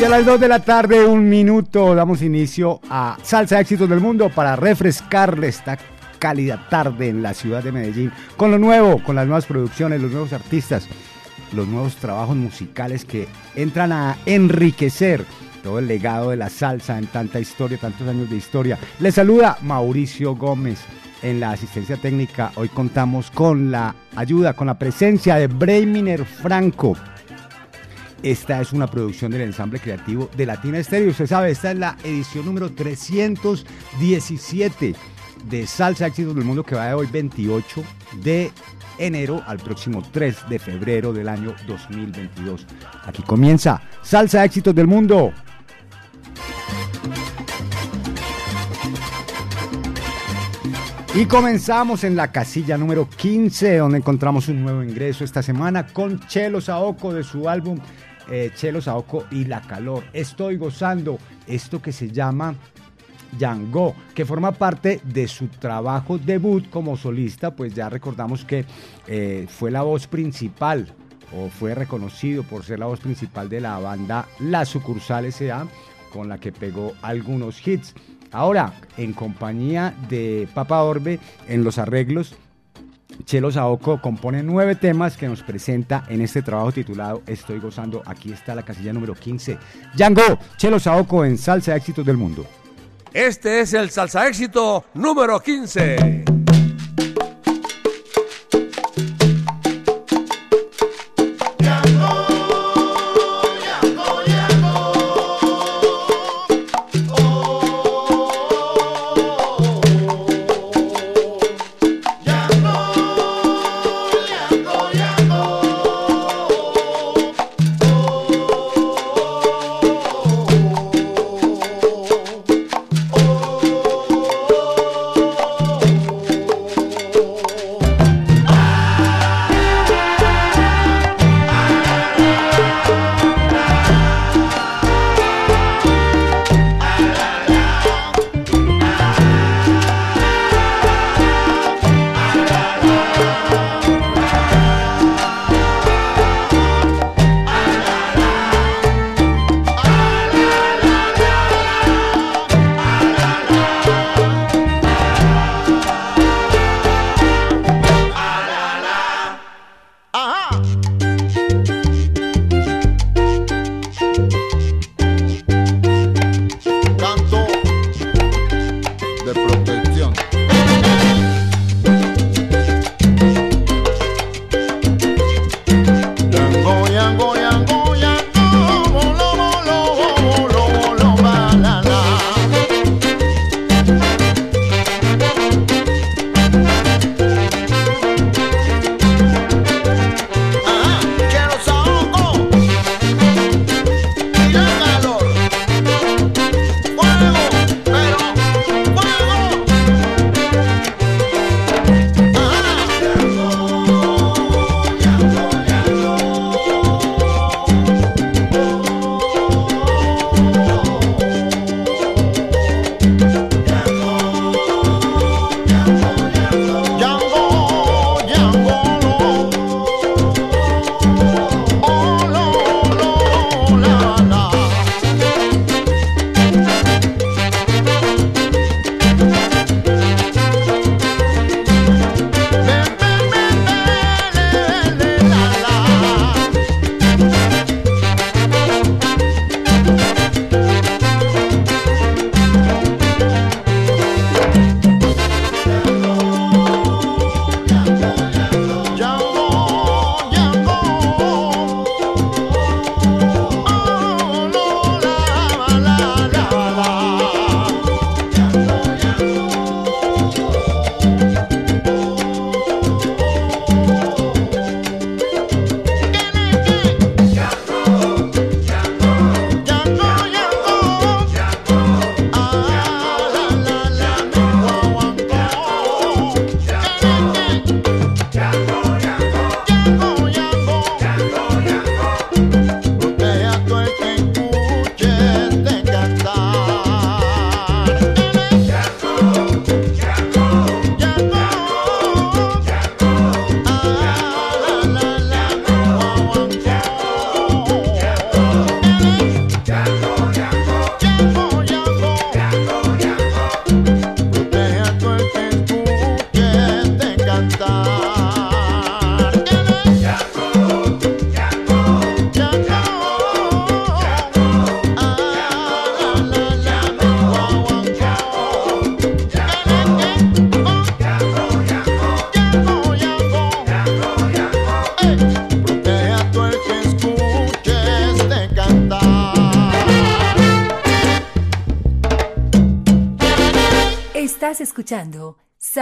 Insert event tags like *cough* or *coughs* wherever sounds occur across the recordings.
Y a las 2 de la tarde, un minuto, damos inicio a Salsa Éxitos del Mundo para refrescarle esta cálida tarde en la ciudad de Medellín con lo nuevo, con las nuevas producciones, los nuevos artistas, los nuevos trabajos musicales que entran a enriquecer todo el legado de la salsa en tanta historia, tantos años de historia. Les saluda Mauricio Gómez en la asistencia técnica. Hoy contamos con la ayuda, con la presencia de Breiminer Franco esta es una producción del ensamble creativo de Latina Estéreo. Usted sabe, esta es la edición número 317 de Salsa Éxitos del Mundo que va de hoy 28 de enero al próximo 3 de febrero del año 2022. Aquí comienza Salsa Éxitos del Mundo. Y comenzamos en la casilla número 15, donde encontramos un nuevo ingreso esta semana con Chelo Saoco de su álbum eh, Chelo Saoco y La Calor. Estoy gozando esto que se llama Yango, que forma parte de su trabajo debut como solista, pues ya recordamos que eh, fue la voz principal o fue reconocido por ser la voz principal de la banda La Sucursal S.A., con la que pegó algunos hits. Ahora, en compañía de Papa Orbe, en los arreglos Chelo Saoco compone nueve temas que nos presenta en este trabajo titulado Estoy gozando. Aquí está la casilla número 15. Django, Chelo Saoco en Salsa Éxitos del Mundo. Este es el Salsa Éxito número 15.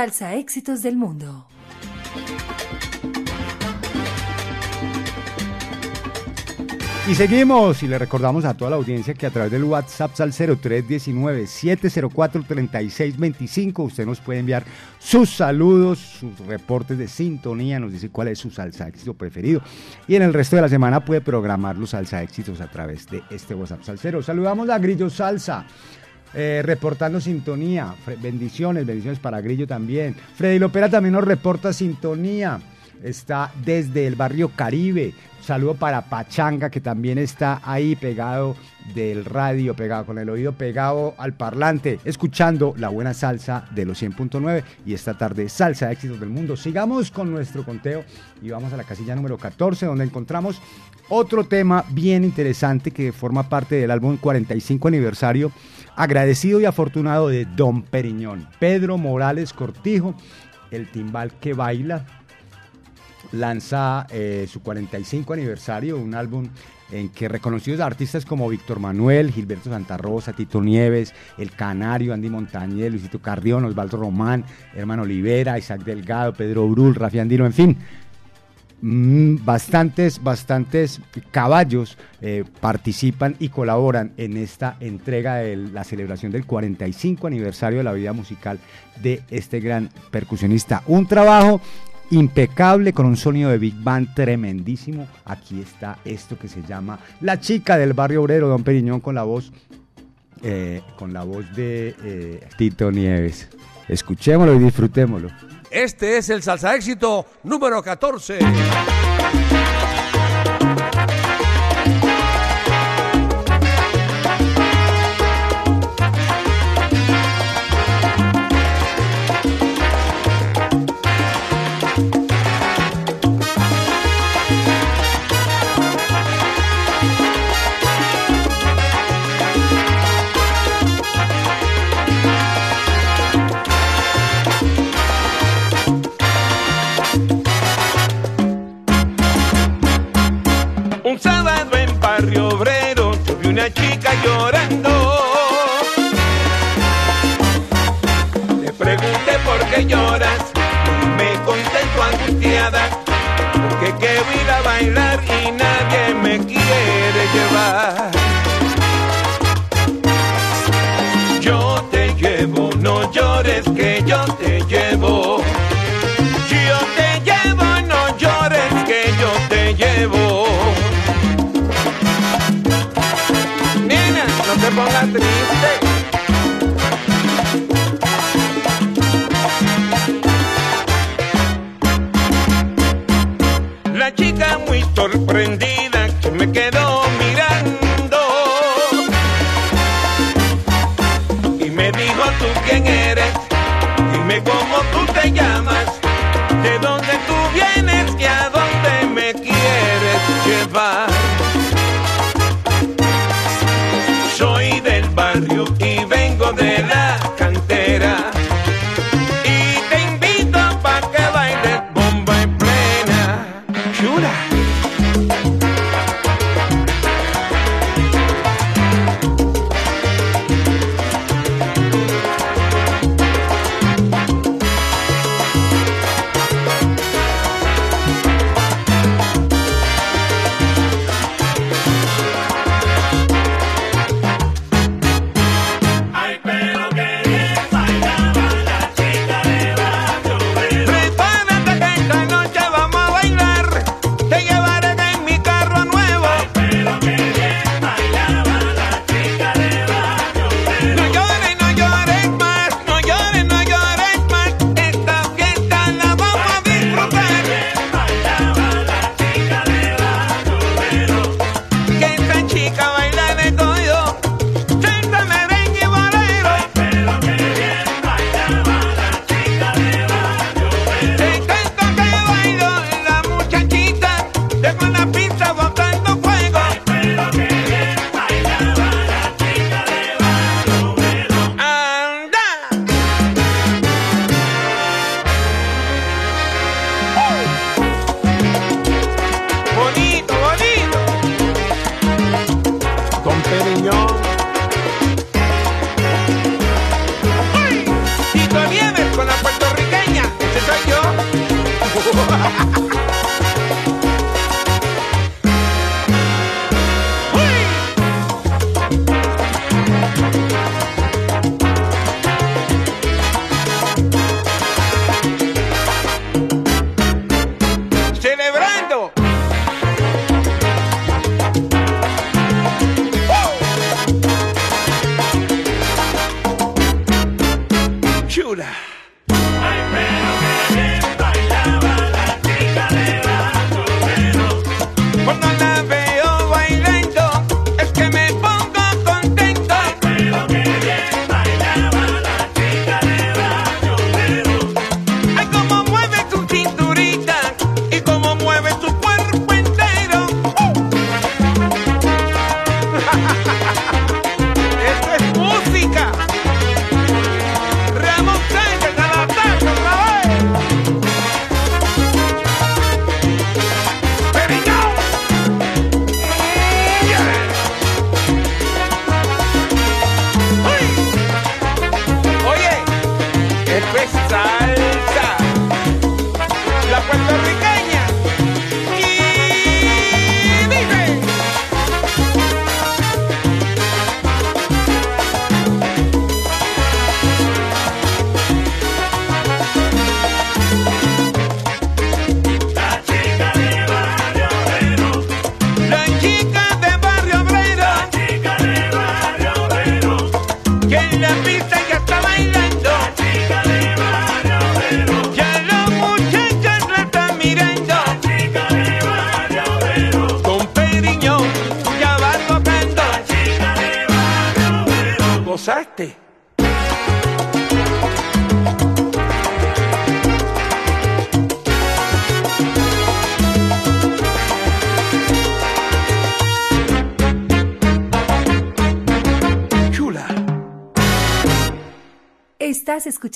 Salsa Éxitos del Mundo. Y seguimos y le recordamos a toda la audiencia que a través del WhatsApp al 0319-704-3625 usted nos puede enviar sus saludos, sus reportes de sintonía, nos dice cuál es su salsa éxito preferido y en el resto de la semana puede programar los salsa éxitos a través de este WhatsApp Salcero. Saludamos a Grillo Salsa. Eh, reportando sintonía, bendiciones, bendiciones para Grillo también. Freddy Lopera también nos reporta sintonía está desde el barrio Caribe. Saludo para Pachanga, que también está ahí pegado del radio, pegado con el oído pegado al parlante, escuchando la buena salsa de los 100.9 y esta tarde salsa de éxitos del mundo. Sigamos con nuestro conteo y vamos a la casilla número 14, donde encontramos otro tema bien interesante que forma parte del álbum 45 aniversario, agradecido y afortunado de Don Periñón, Pedro Morales Cortijo, el timbal que baila lanza eh, su 45 aniversario, un álbum en que reconocidos artistas como Víctor Manuel, Gilberto Santa Rosa, Tito Nieves, El Canario, Andy Montañez, Luisito Carrión, Osvaldo Román, Hermano Olivera, Isaac Delgado, Pedro Brul, Rafi Andino, en fin, bastantes, bastantes caballos eh, participan y colaboran en esta entrega de la celebración del 45 aniversario de la vida musical de este gran percusionista. Un trabajo impecable con un sonido de Big Band tremendísimo. Aquí está esto que se llama La chica del barrio obrero, Don Periñón, con la voz, eh, con la voz de eh, Tito Nieves. Escuchémoslo y disfrutémoslo. Este es el salsa éxito número 14.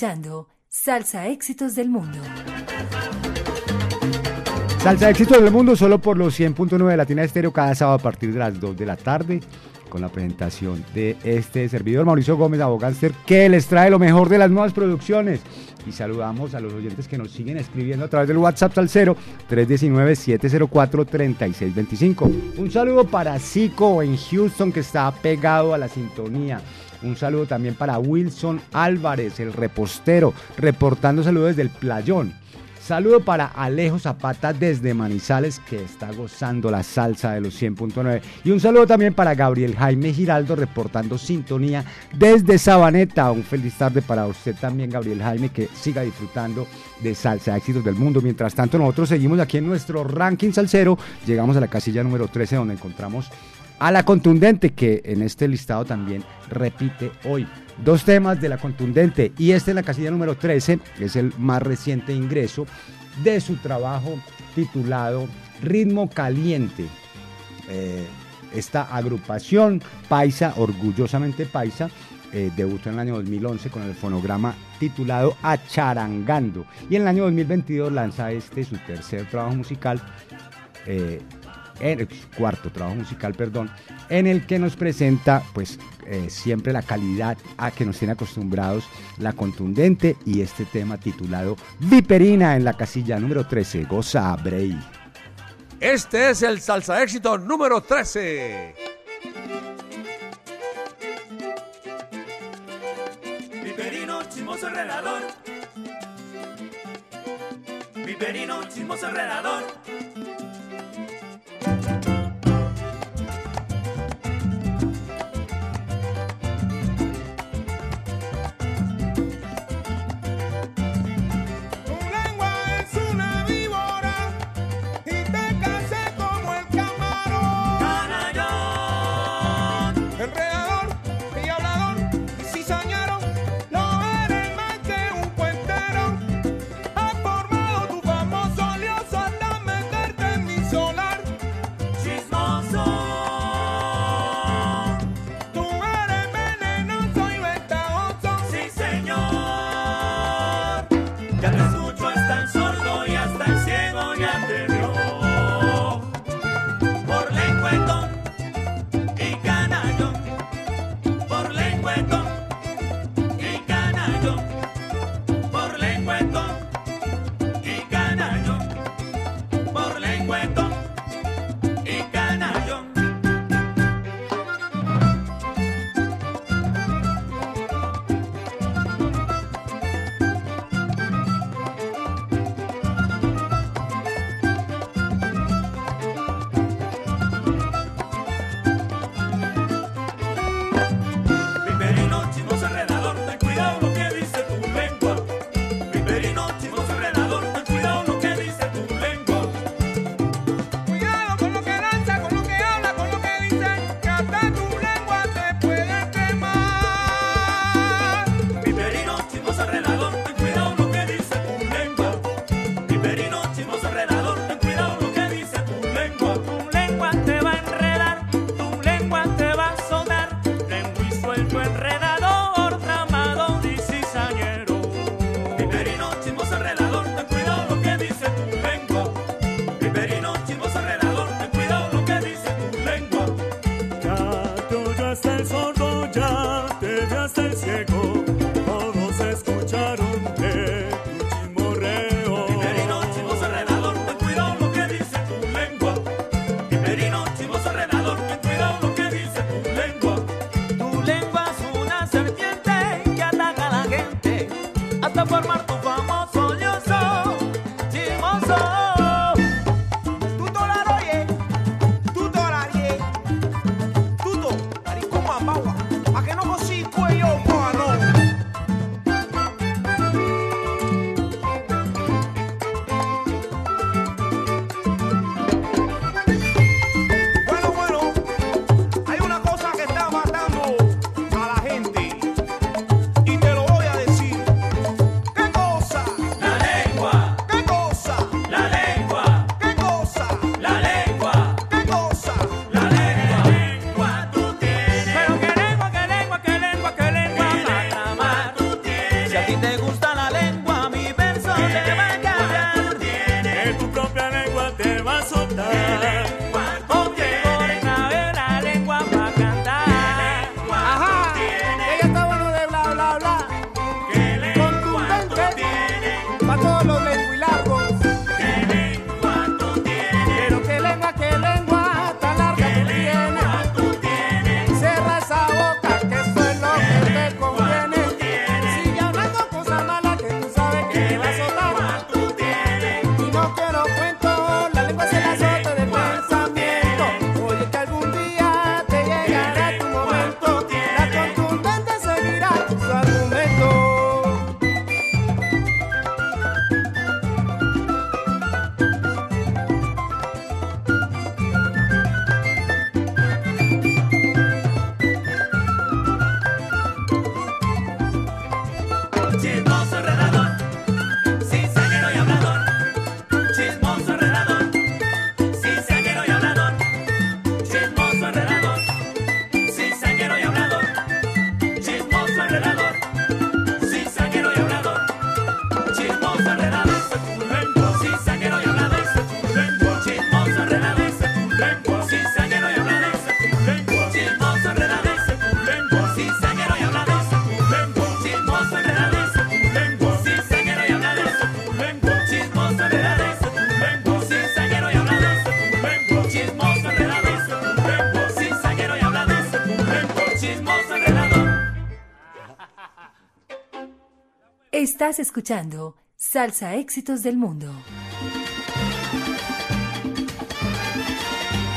Escuchando Salsa Éxitos del Mundo. Salsa Éxitos del Mundo solo por los 100.9 de Latina Estéreo cada sábado a partir de las 2 de la tarde con la presentación de este servidor Mauricio Gómez, abogánster, que les trae lo mejor de las nuevas producciones. Y saludamos a los oyentes que nos siguen escribiendo a través del WhatsApp al 0 319-704-3625. Un saludo para Zico en Houston que está pegado a la sintonía. Un saludo también para Wilson Álvarez, el repostero, reportando saludos desde el playón. Saludo para Alejo Zapata desde Manizales, que está gozando la salsa de los 100.9. Y un saludo también para Gabriel Jaime Giraldo, reportando sintonía desde Sabaneta. Un feliz tarde para usted también, Gabriel Jaime, que siga disfrutando de salsa éxitos del mundo. Mientras tanto, nosotros seguimos aquí en nuestro ranking salsero. Llegamos a la casilla número 13, donde encontramos a la contundente, que en este listado también repite hoy. Dos temas de la contundente y este en la casilla número 13 es el más reciente ingreso de su trabajo titulado Ritmo Caliente. Eh, esta agrupación paisa, orgullosamente paisa, eh, debutó en el año 2011 con el fonograma titulado Acharangando y en el año 2022 lanza este su tercer trabajo musical. Eh, en el cuarto trabajo musical, perdón, en el que nos presenta pues eh, siempre la calidad a que nos tiene acostumbrados, la contundente y este tema titulado Viperina en la casilla número 13, Goza Brey. Este es el salsa éxito número 13. Viperino chismoso enredador. Viperino chismoso enredador. Estás escuchando Salsa Éxitos del Mundo.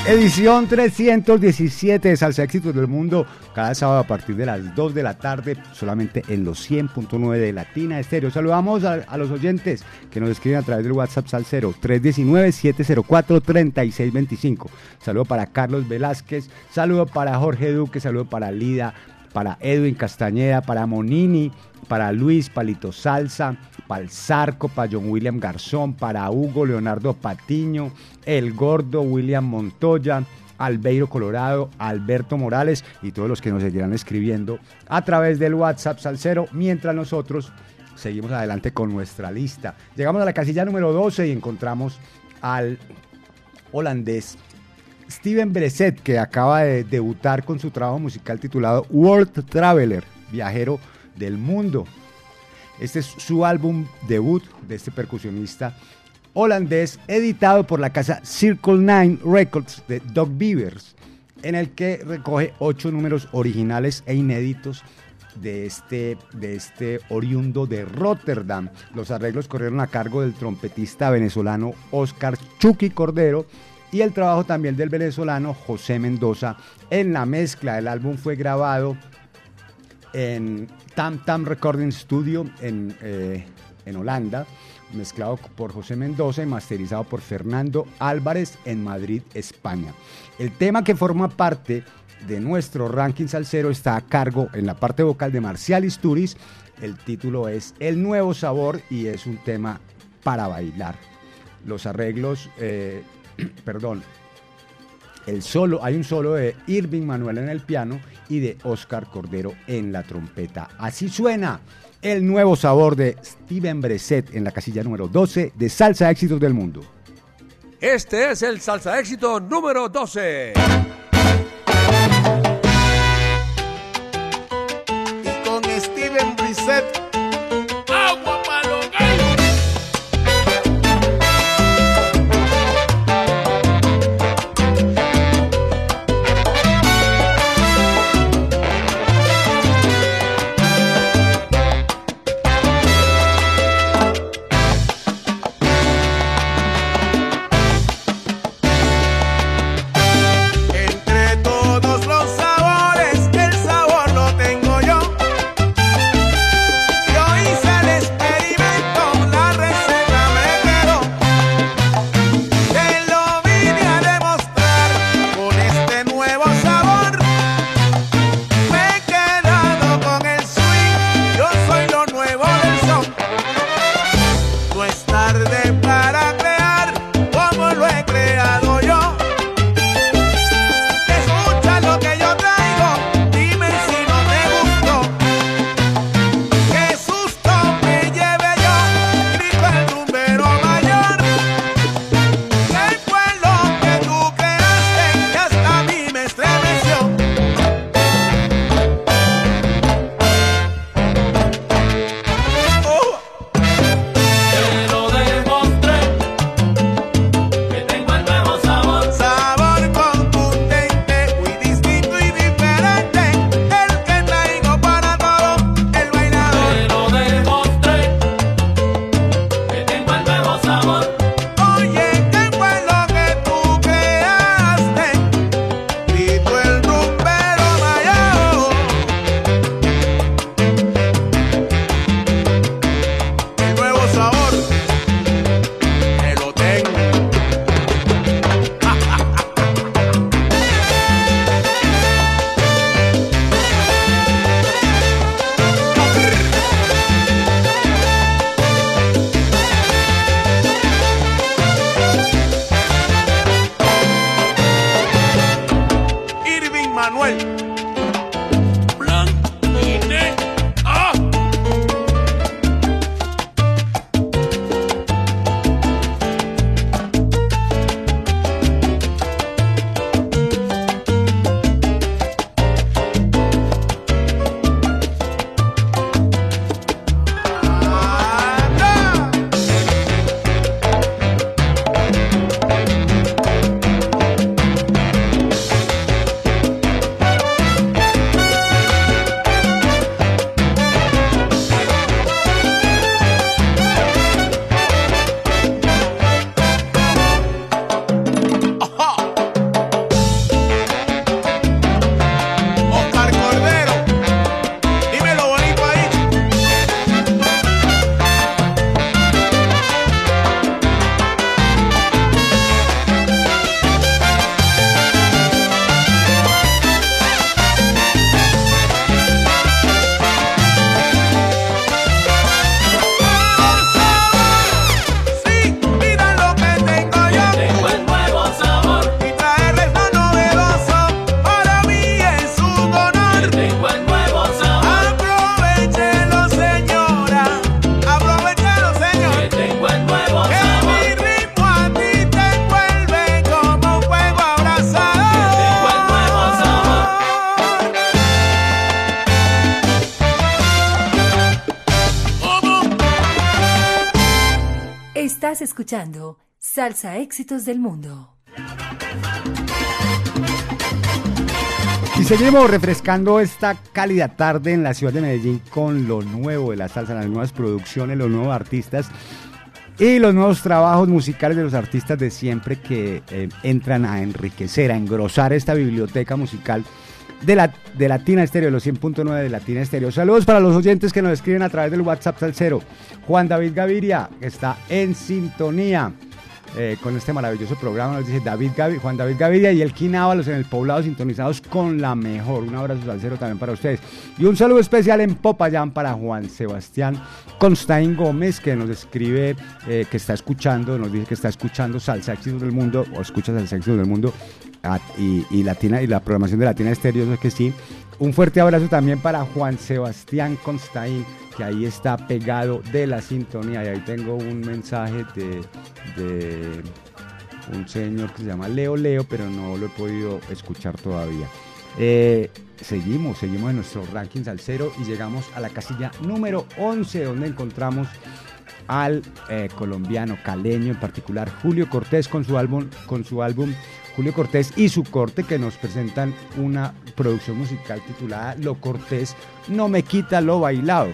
Edición 317 de Salsa Éxitos del Mundo, cada sábado a partir de las 2 de la tarde, solamente en los 100.9 de Latina Estéreo. Saludamos a, los oyentes que nos escriben a través del WhatsApp Salcero 319-704-3625. Saludo para Carlos Velázquez, saludo para Jorge Duque, saludo para Lida, para Edwin Castañeda, para Monini, para Luis Palito Salsa, para el Zarco, para John William Garzón, para Hugo Leonardo Patiño, El Gordo, William Montoya, Albeiro Colorado, Alberto Morales y todos los que nos seguirán escribiendo a través del WhatsApp Salcero, mientras nosotros seguimos adelante con nuestra lista. Llegamos a la casilla número 12 y encontramos al holandés Steven Breset, que acaba de debutar con su trabajo musical titulado World Traveler, viajero del mundo. Este es su álbum debut de este percusionista holandés, editado por la casa Circle Nine Records de Doc Beavers, en el que recoge ocho números originales e inéditos de este, de este oriundo de Rotterdam. Los arreglos corrieron a cargo del trompetista venezolano Oscar Chucky Cordero y el trabajo también del venezolano José Mendoza en la mezcla. El álbum fue grabado en Tam Tam Recording Studio en, eh, en Holanda, mezclado por José Mendoza y masterizado por Fernando Álvarez en Madrid, España. El tema que forma parte de nuestro ranking salsero está a cargo en la parte vocal de Marcial Isturiz. El título es El Nuevo Sabor y es un tema para bailar. Los arreglos, eh, *coughs* perdón, el solo, hay un solo de Irving Manuel en el piano y de Oscar Cordero en la trompeta. Así suena el nuevo sabor de Steven Breset en la casilla número 12 de Salsa Éxitos del Mundo. Este es el salsa éxito número 12. Y con Steven Brissett, escuchando Salsa Éxitos del Mundo. Y seguimos refrescando esta cálida tarde en la ciudad de Medellín con lo nuevo de la salsa, las nuevas producciones, los nuevos artistas y los nuevos trabajos musicales de los artistas de siempre que eh, entran a enriquecer, a engrosar esta biblioteca musical de, la, de Latina Estéreo, los 100.9 de Latina Estéreo. Saludos para los oyentes que nos escriben a través del WhatsApp Salcero. Juan David Gaviria, está en sintonía eh, con este maravilloso programa, nos dice David Gavi- Juan David Gaviria y el Ábalos en el poblado sintonizados con la mejor. Un abrazo salsero también para ustedes. Y un saludo especial en Popayán para Juan Sebastián Constain Gómez, que nos escribe eh, que está escuchando, nos dice que está escuchando Salsa del Mundo, o escucha Salsa del Mundo ah, y, y Latina, y la programación de Latina Estéreo, es que sí. Un fuerte abrazo también para Juan Sebastián Constain, que ahí está pegado de la sintonía. Y ahí tengo un mensaje de, un señor que se llama Leo Leo, pero no lo he podido escuchar todavía. Eh, seguimos, seguimos en nuestro ranking salsero y llegamos a la casilla número 11, donde encontramos al eh, colombiano caleño, en particular Julio Cortés con su álbum, con su álbum Julio Cortés y su corte que nos presentan una producción musical titulada Lo Cortés no me quita lo bailado.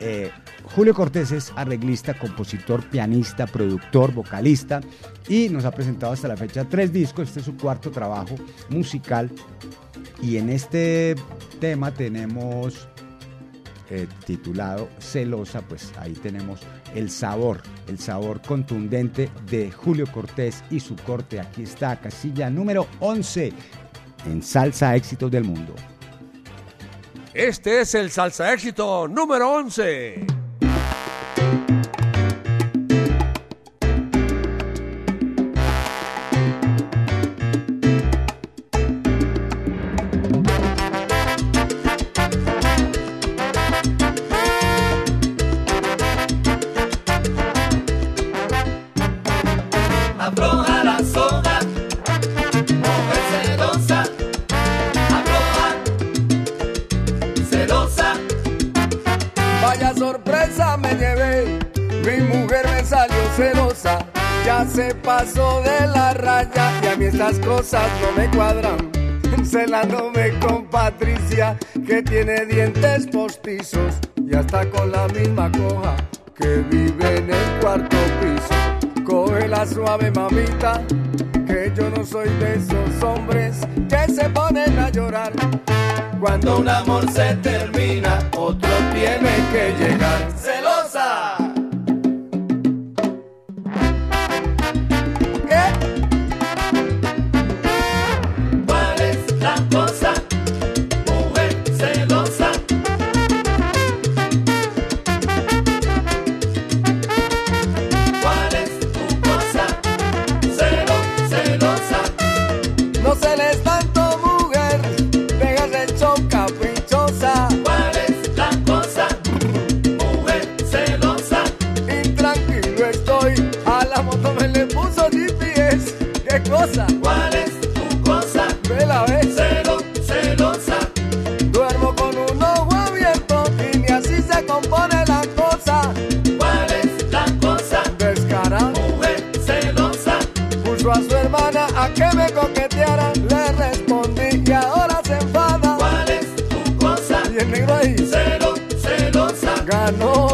Eh, Julio Cortés es arreglista, compositor, pianista, productor, vocalista y nos ha presentado hasta la fecha tres discos. Este es su cuarto trabajo musical y en este tema tenemos eh, titulado Celosa, pues ahí tenemos el sabor, el sabor contundente de Julio Cortés y su corte. Aquí está, casilla número 11 en Salsa Éxitos del Mundo. Este es el salsa éxito número 11. Ya se pasó de la raya y a mí estas cosas no me cuadran. Celándome con Patricia, que tiene dientes postizos y hasta con la misma coja que vive en el cuarto piso. Coge la suave mamita, que yo no soy de esos hombres que se ponen a llorar. Cuando un amor se termina, otro tiene que llegar. ¡Celosa! Celosa.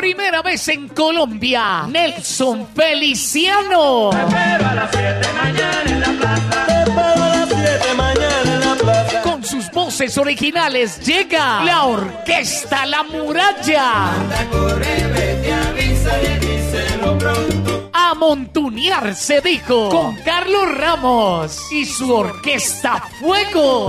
Primera vez en Colombia, Nelson Feliciano. pero a las 7 mañana en la plaza. Te espero a las 7 mañana en la plaza. Con sus voces originales llega la Orquesta La Muralla. A montunear se dijo con Carlos Ramos y su Orquesta Fuego.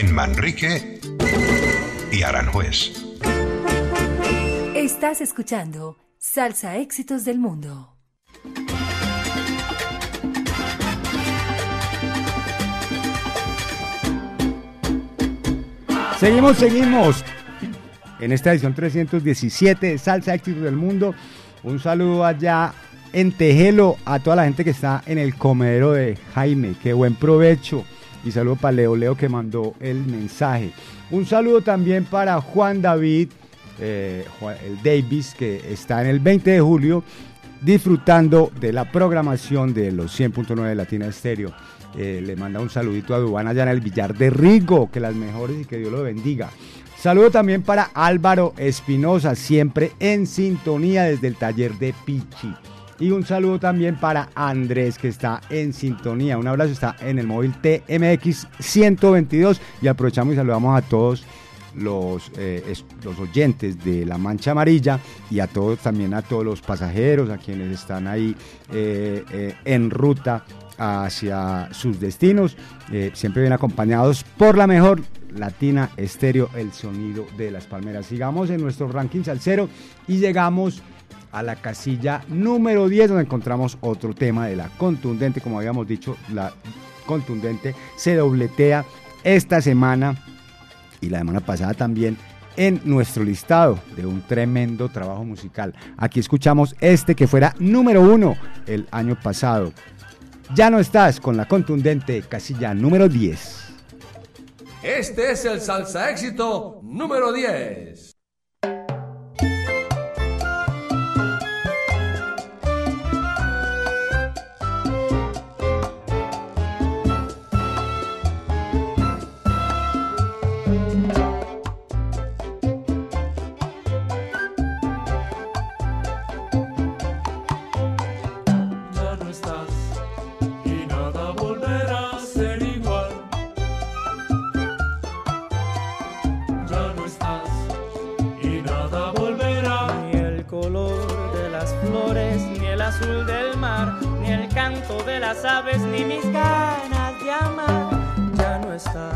En Manrique y Aranjuez. Estás escuchando Salsa Éxitos del Mundo. Seguimos, seguimos. En esta edición 317 de Salsa Éxitos del Mundo. Un saludo allá en Tejelo a toda la gente que está en el comedero de Jaime. Qué buen provecho. Y saludo para Leo Leo que mandó el mensaje. Un saludo también para Juan David, eh, el Davis, que está en el 20 de julio disfrutando de la programación de los 100.9 de Latina Estéreo. Eh, le manda un saludito a Dubán allá en el Villar de Rigo, que las mejores y que Dios lo bendiga. Saludo también para Álvaro Espinosa, siempre en sintonía desde el taller de Pichi. Y un saludo también para Andrés, que está en sintonía. Un abrazo, está en el móvil TMX 122. Y aprovechamos y saludamos a todos los, eh, los oyentes de La Mancha Amarilla y a todos, también a todos los pasajeros, a quienes están ahí eh, eh, en ruta hacia sus destinos. Siempre bien acompañados por la mejor Latina Estéreo, el sonido de las palmeras. Sigamos en nuestro ranking salsero y llegamos a la casilla número 10, donde encontramos otro tema de la contundente, como habíamos dicho, la contundente se dobletea esta semana y la semana pasada también en nuestro listado de un tremendo trabajo musical. Aquí escuchamos este que fuera número uno el año pasado. Ya no estás con la contundente casilla número 10. Este es el salsa éxito número 10. azul del mar, ni el canto de las aves, ni mis ganas de amar, ya no está.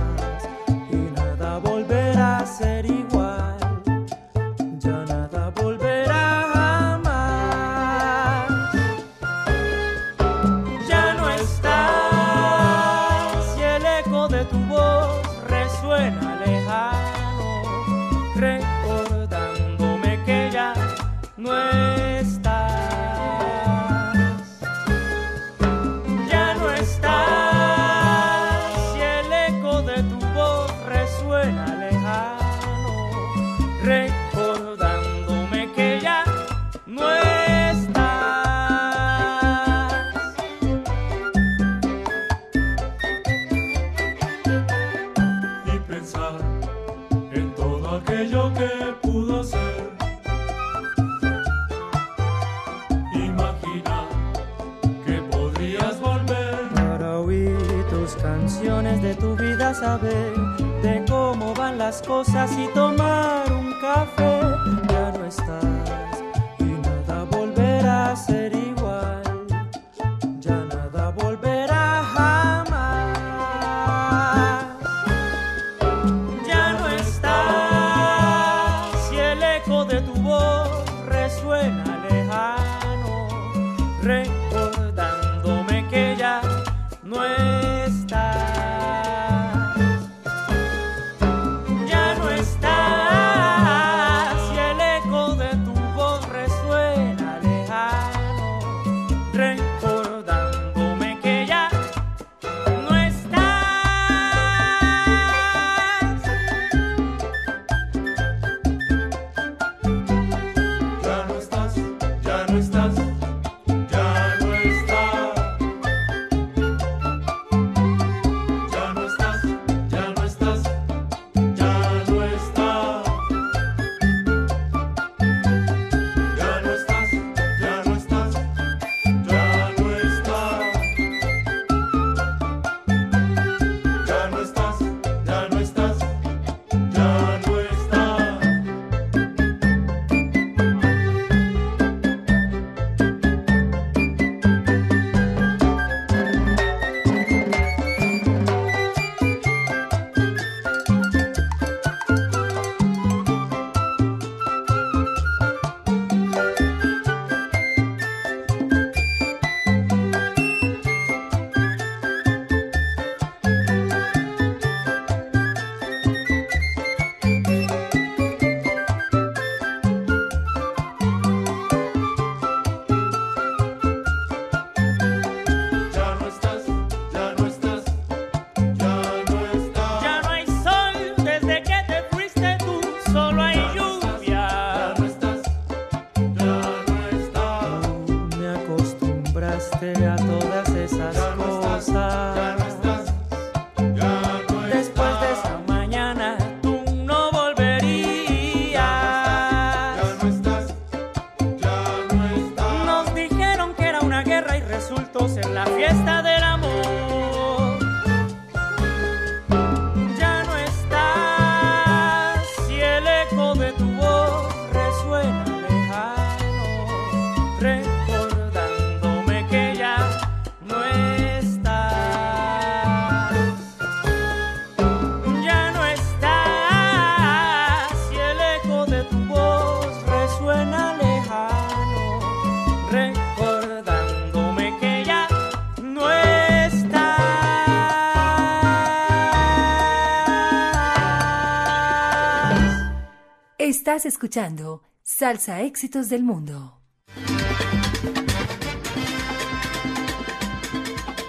Escuchando Salsa Éxitos del Mundo.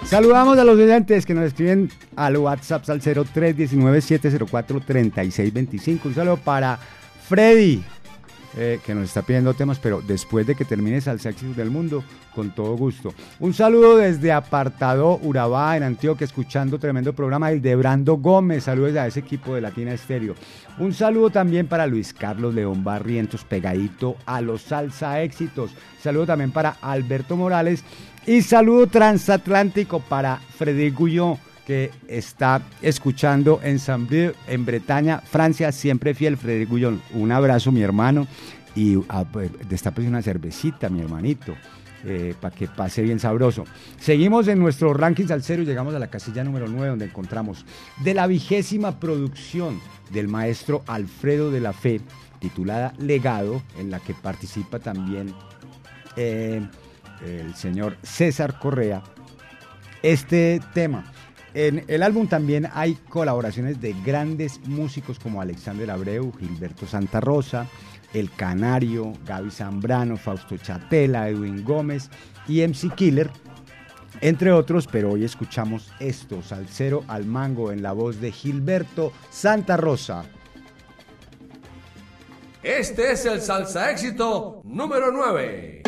Saludamos a los estudiantes que nos escriben al WhatsApp al 0319-704-3625. Un saludo para Freddy, eh, que nos está pidiendo temas, pero después de que termine Salsa Éxitos del Mundo, con todo gusto. Un saludo desde Apartado Urabá, en Antioquia, escuchando tremendo programa, el de Brando Gómez. Saludos a ese equipo de Latina Estéreo. Un saludo también para Luis Carlos León Barrientos, pegadito a los Salsa Éxitos. Saludo también para Alberto Morales. Y saludo transatlántico para Freddy Gullón que está escuchando en Saint-Brieuc, en Bretaña, Francia, siempre fiel, Frederic Gullón. Un abrazo, mi hermano, y ah, pues, destapes una cervecita, mi hermanito, eh, para que pase bien sabroso. Seguimos en nuestro ranking salsero y llegamos a la casilla número 9, donde encontramos de la vigésima producción del maestro Alfredo de la Fe, titulada Legado, en la que participa también eh, el señor César Correa. Este tema en el álbum también hay colaboraciones de grandes músicos como Alexander Abreu, Gilberto Santa Rosa, El Canario, Gaby Zambrano, Fausto Chatela, Edwin Gómez y MC Killer, entre otros, pero hoy escuchamos esto, Salcero al Mango, en la voz de Gilberto Santa Rosa. Este es el salsa éxito número 9.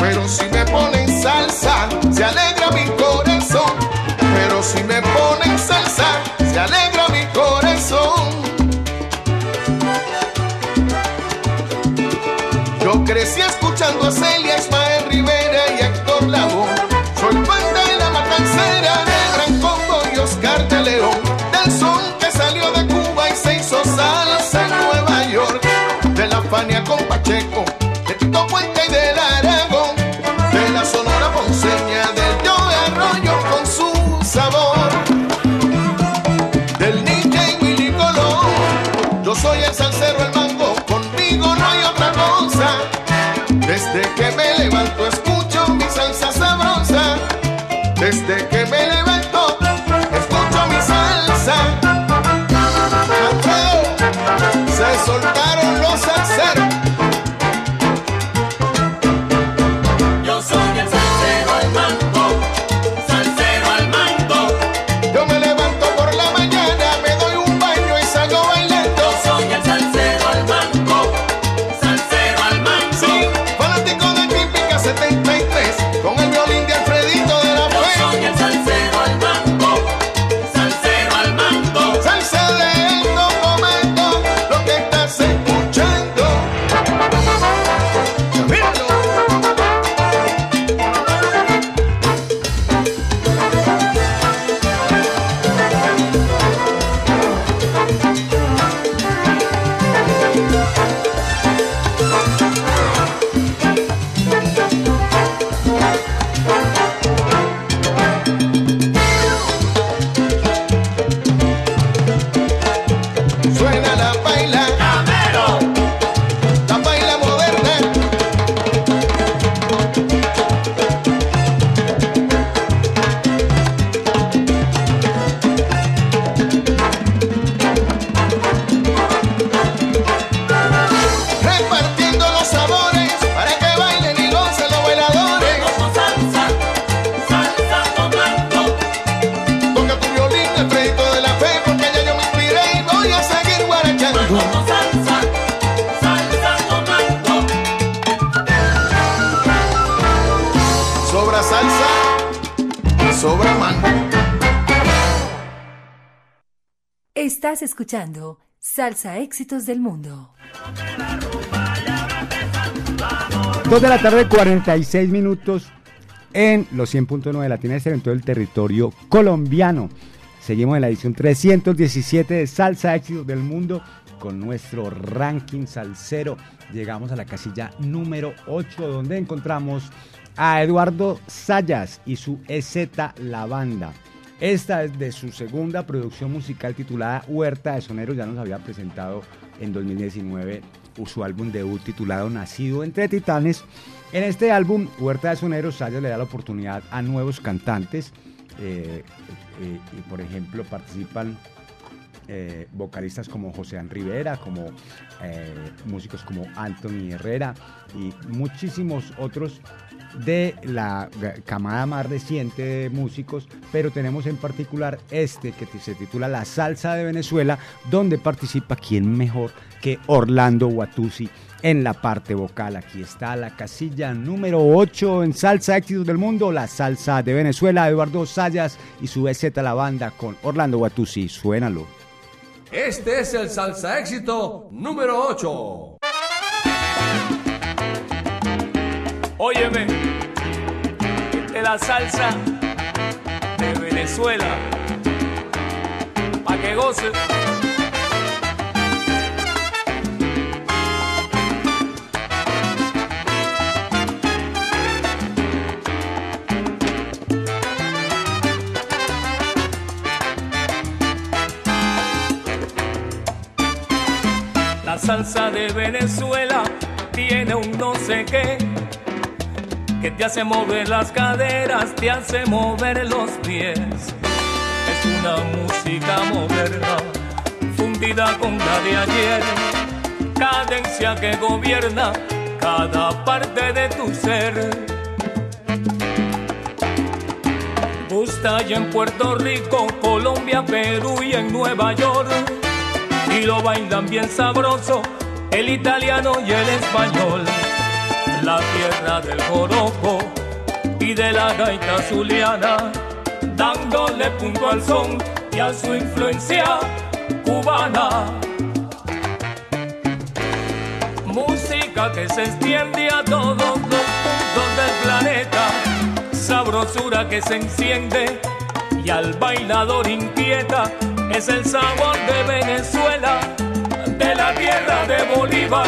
Pero si me ponen salsa, se alegra mi corazón. Pero si me ponen salsa, se alegra mi corazón. Yo crecí escuchando a Celia, Ismael Rivera y Héctor Lavoe. Soy fan de la matancera de Gran Combo y Oscar de León. Del son que salió de Cuba y se hizo salsa en Nueva York. De la Fania con Pacheco, de Tito Puente y del Aragón. Salsa Éxitos del Mundo. Dos de la tarde, 46 minutos. en los 100.9 de Latina Estéreo en todo el territorio colombiano. Seguimos en la edición 317 de Salsa Éxitos del Mundo con nuestro ranking salsero. Llegamos a la casilla número 8 donde encontramos a Eduardo Sayas y su EZ La Banda. Esta es de su segunda producción musical titulada Huerta de Soneros. Ya nos había presentado en 2019 su álbum debut titulado Nacido entre Titanes. En este álbum, Huerta de Soneros, Sayas le da la oportunidad a nuevos cantantes. eh, eh, y por ejemplo, participan eh, vocalistas como José An Rivera, como eh, músicos como Anthony Herrera y muchísimos otros de la camada más reciente de músicos, pero tenemos en particular este que se titula La Salsa de Venezuela, donde participa quién mejor que Orlando Watusi en la parte vocal. Aquí está la casilla número 8 en Salsa Éxitos del Mundo, la salsa de Venezuela, Eduardo Sayas y su BZ La Banda con Orlando Watusi. Suénalo. Este es el salsa éxito número 8. Óyeme, de la salsa de Venezuela, pa' que goce. Salsa de Venezuela tiene un no sé qué que te hace mover las caderas, te hace mover los pies. Es una música moderna, fundida con la de ayer, cadencia que gobierna cada parte de tu ser. Gusta ya en Puerto Rico, Colombia, Perú y en Nueva York. Y lo bailan bien sabroso el italiano y el español la tierra del joropo y de la gaita zuliana, dándole punto al son y a su influencia cubana. Música que se extiende a todos los puntos del planeta, sabrosura que se enciende y al bailador inquieta, es el sabor de Venezuela, de la tierra de Bolívar,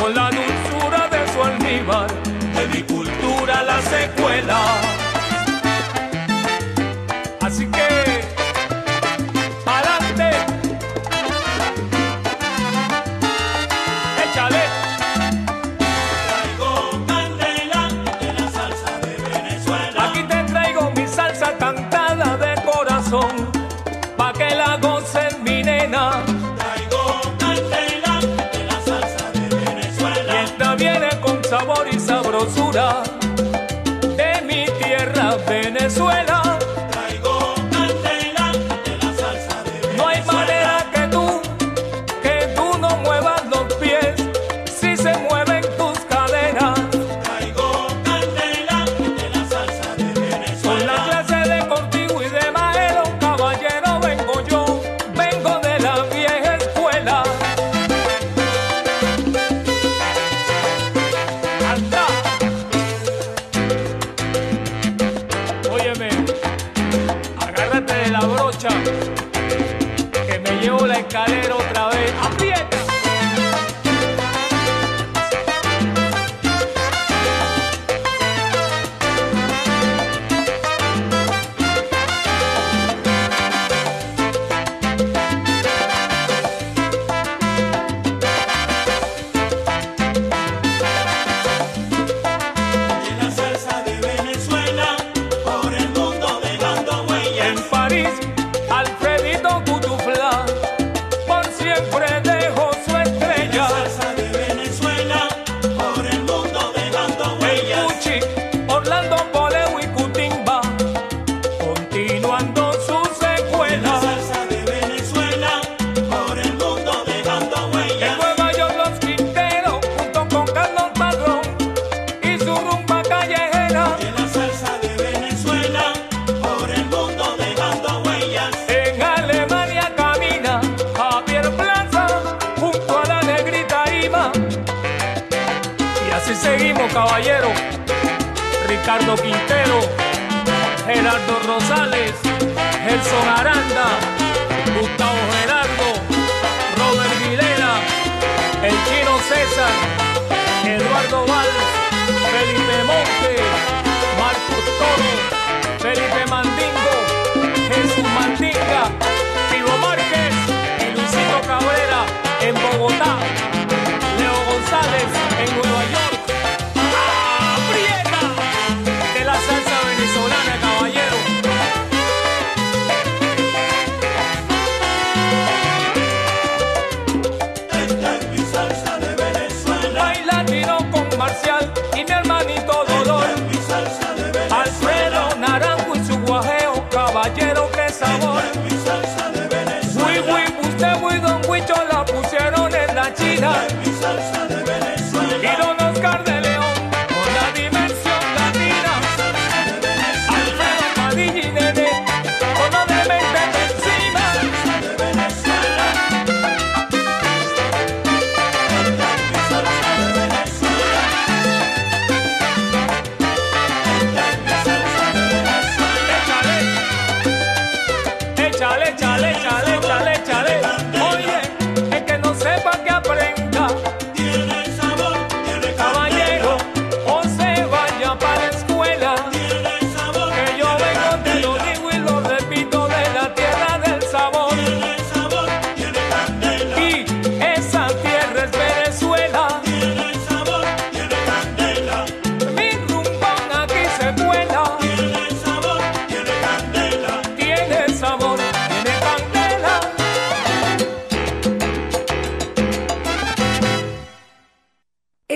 con la dulzura de su almíbar, de mi cultura la secuela. Y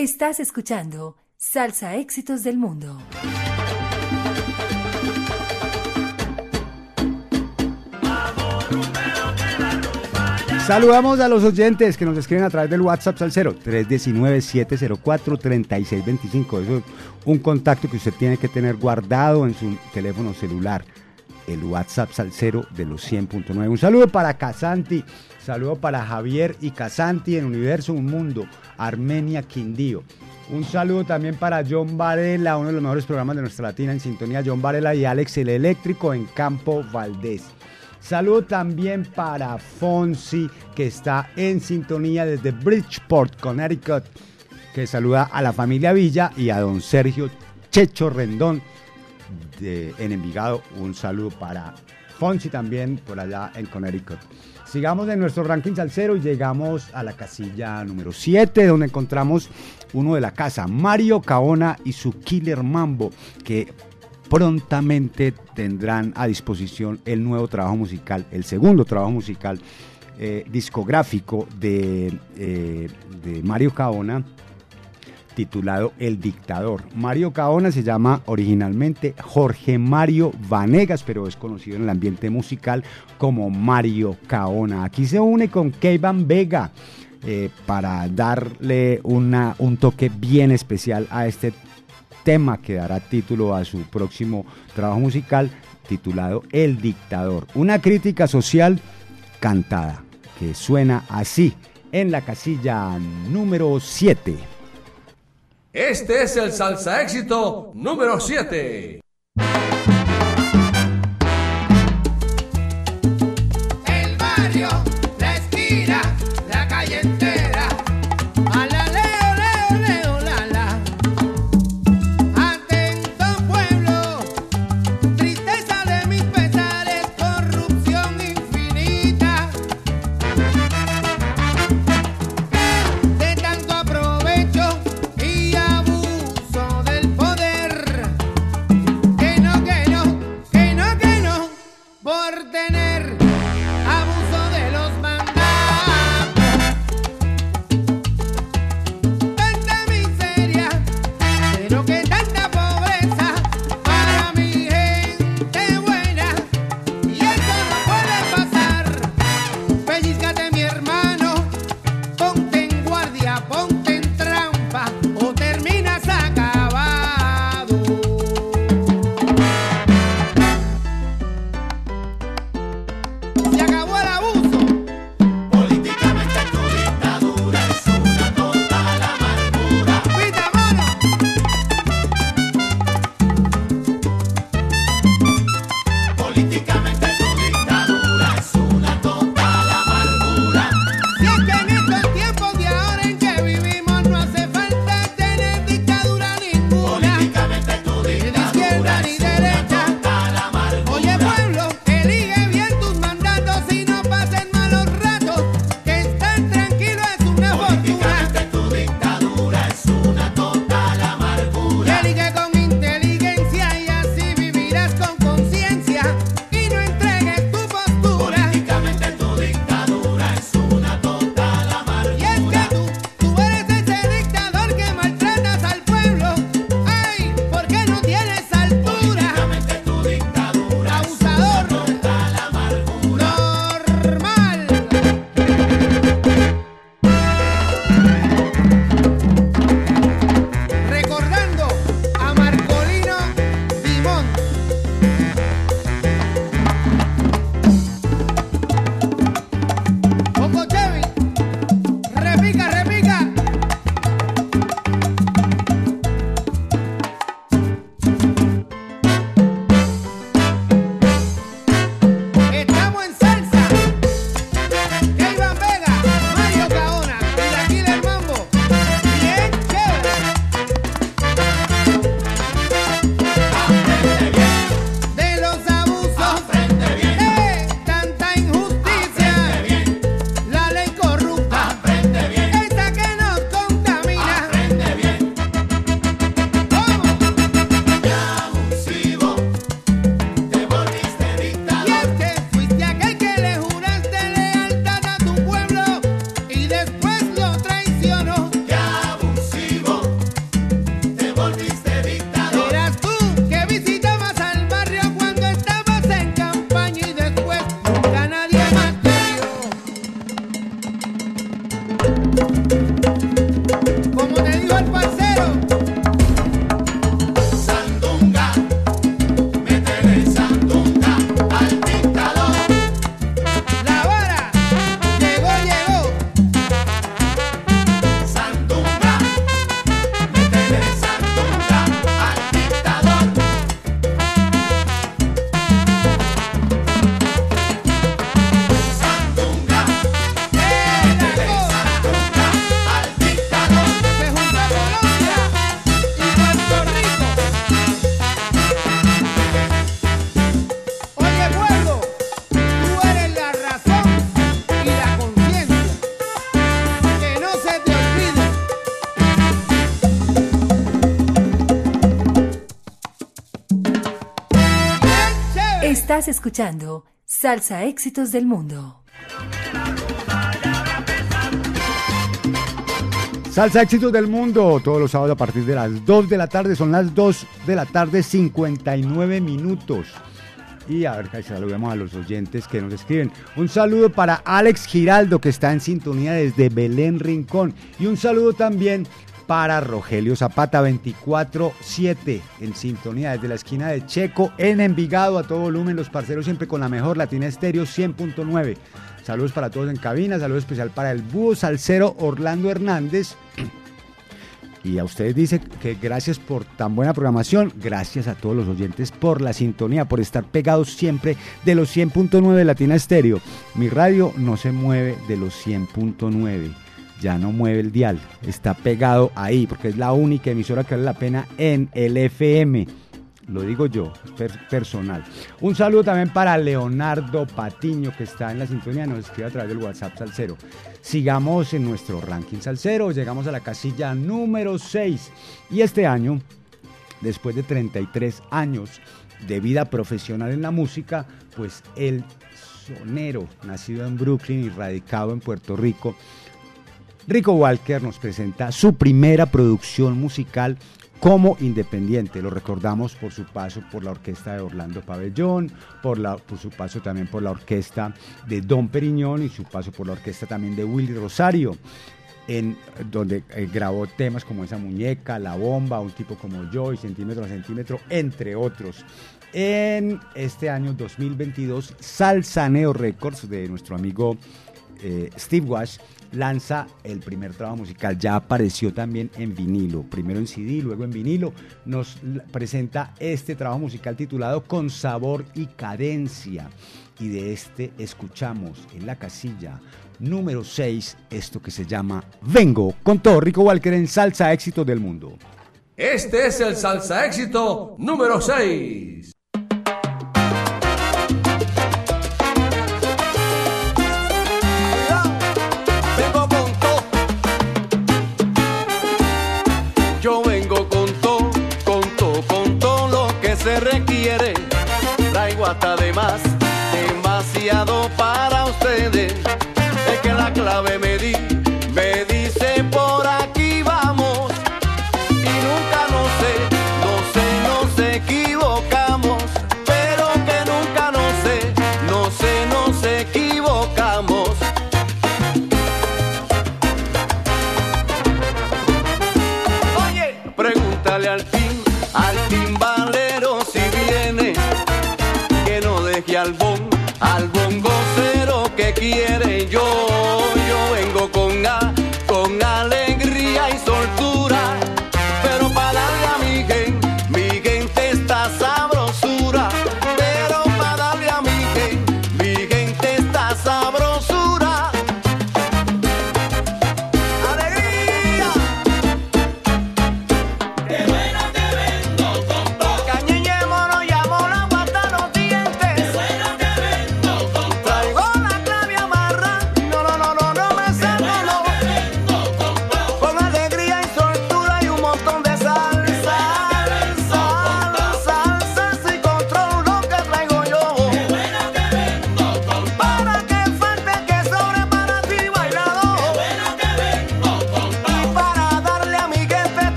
Estás escuchando Salsa Éxitos del Mundo. Saludamos a los oyentes que nos escriben a través del WhatsApp Salcero 319-704-3625. Eso es un contacto que usted tiene que tener guardado en su teléfono celular. El WhatsApp Salcero de los 100.9. Un saludo para Casanti, saludo para Javier y Casanti en Universo Un Mundo, Armenia Quindío. Un saludo también para John Varela, uno de los mejores programas de nuestra latina en sintonía. John Varela y Alex el Eléctrico en Campo Valdés. Saludo también para Fonsi, que está en sintonía desde Bridgeport, Connecticut, que saluda a la familia Villa y a don Sergio Checho Rendón en Envigado. Un saludo para Fonsi también por allá en Connecticut. Sigamos en nuestro ranking salsero y llegamos a la casilla número 7, donde encontramos uno de la casa, Mario Caona y su Killer Mambo, que prontamente tendrán a disposición el nuevo trabajo musical, el segundo trabajo musical eh, discográfico de, eh, de Mario Caona, titulado El Dictador. Mario Caona se llama originalmente Jorge Mario Vanegas, pero es conocido en el ambiente musical como Mario Caona. Aquí se une con Keivan Vega eh, para darle un toque bien especial a este tema que dará título a su próximo trabajo musical titulado El Dictador. Una crítica social cantada que suena así en la casilla número 7. Este es el salsa éxito número 7. Estás escuchando Salsa Éxitos del Mundo. Salsa Éxitos del Mundo, todos los sábados a partir de las 2 de la tarde, son las 2 de la tarde, 59 minutos. Y a ver, saludemos a los oyentes que nos escriben. Un saludo para Alex Giraldo, que está en sintonía desde Belén Rincón. Y un saludo también para Rogelio Zapata 24-7 en sintonía desde la esquina de Checo en Envigado a todo volumen, los parceros siempre con la mejor Latina Estéreo 100.9. Saludos para todos en cabina, saludo especial para el búho salsero Orlando Hernández. *clears throat* Y a ustedes dice que gracias por tan buena programación, gracias a todos los oyentes por la sintonía, por estar pegados siempre de los 100.9 de Latina Estéreo. Mi radio no se mueve de los 100.9 ya no mueve el dial, está pegado ahí, porque es la única emisora que vale la pena en el FM. Lo digo yo, per- personal. Un saludo también para Leonardo Patiño, que está en la sintonía, nos escribe a través del WhatsApp Salcero. Sigamos en nuestro ranking Salcero, llegamos a la casilla número 6. Y este año, después de 33 años de vida profesional en la música, pues el sonero, nacido en Brooklyn y radicado en Puerto Rico, Rico Walker nos presenta su primera producción musical como independiente. Lo recordamos por su paso por la orquesta de Orlando Pabellón, por, su paso también por la orquesta de Don Periñón y su paso por la orquesta también de Willy Rosario, en donde eh, grabó temas como esa muñeca, la bomba, un tipo como yo y centímetro a centímetro, entre otros. En este año 2022, Salsaneo Records de nuestro amigo eh, Steve Wash lanza el primer trabajo musical. Ya apareció también en vinilo, primero en CD, luego en vinilo. Nos presenta este trabajo musical titulado Con sabor y cadencia. Y de este escuchamos en la casilla número 6 esto que se llama Vengo con todo Rico Walker en Salsa Éxito del Mundo. Este es el salsa éxito número 6. Requiere. Traigo hasta de más, demasiado para ustedes. Es que la clave me di,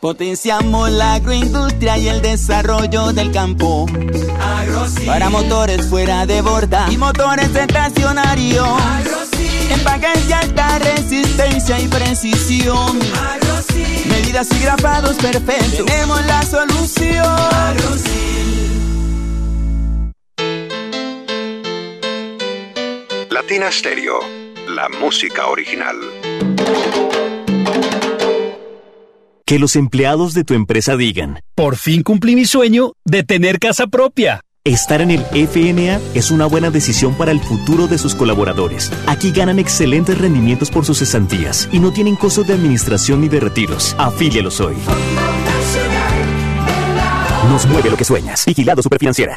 Potenciamos la agroindustria y el desarrollo del campo. Para motores fuera de borda y motores estacionarios. Empaques de alta resistencia y precisión. Medidas y grafados perfectos. Tenemos la solución. Latina Stereo. La música original. Que los empleados de tu empresa digan, por fin cumplí mi sueño de tener casa propia. Estar en el FNA es una buena decisión para el futuro de sus colaboradores. Aquí ganan excelentes rendimientos por sus cesantías y no tienen costos de administración ni de retiros. Afílialos hoy. Nos mueve lo que sueñas. Vigilado Superfinanciera.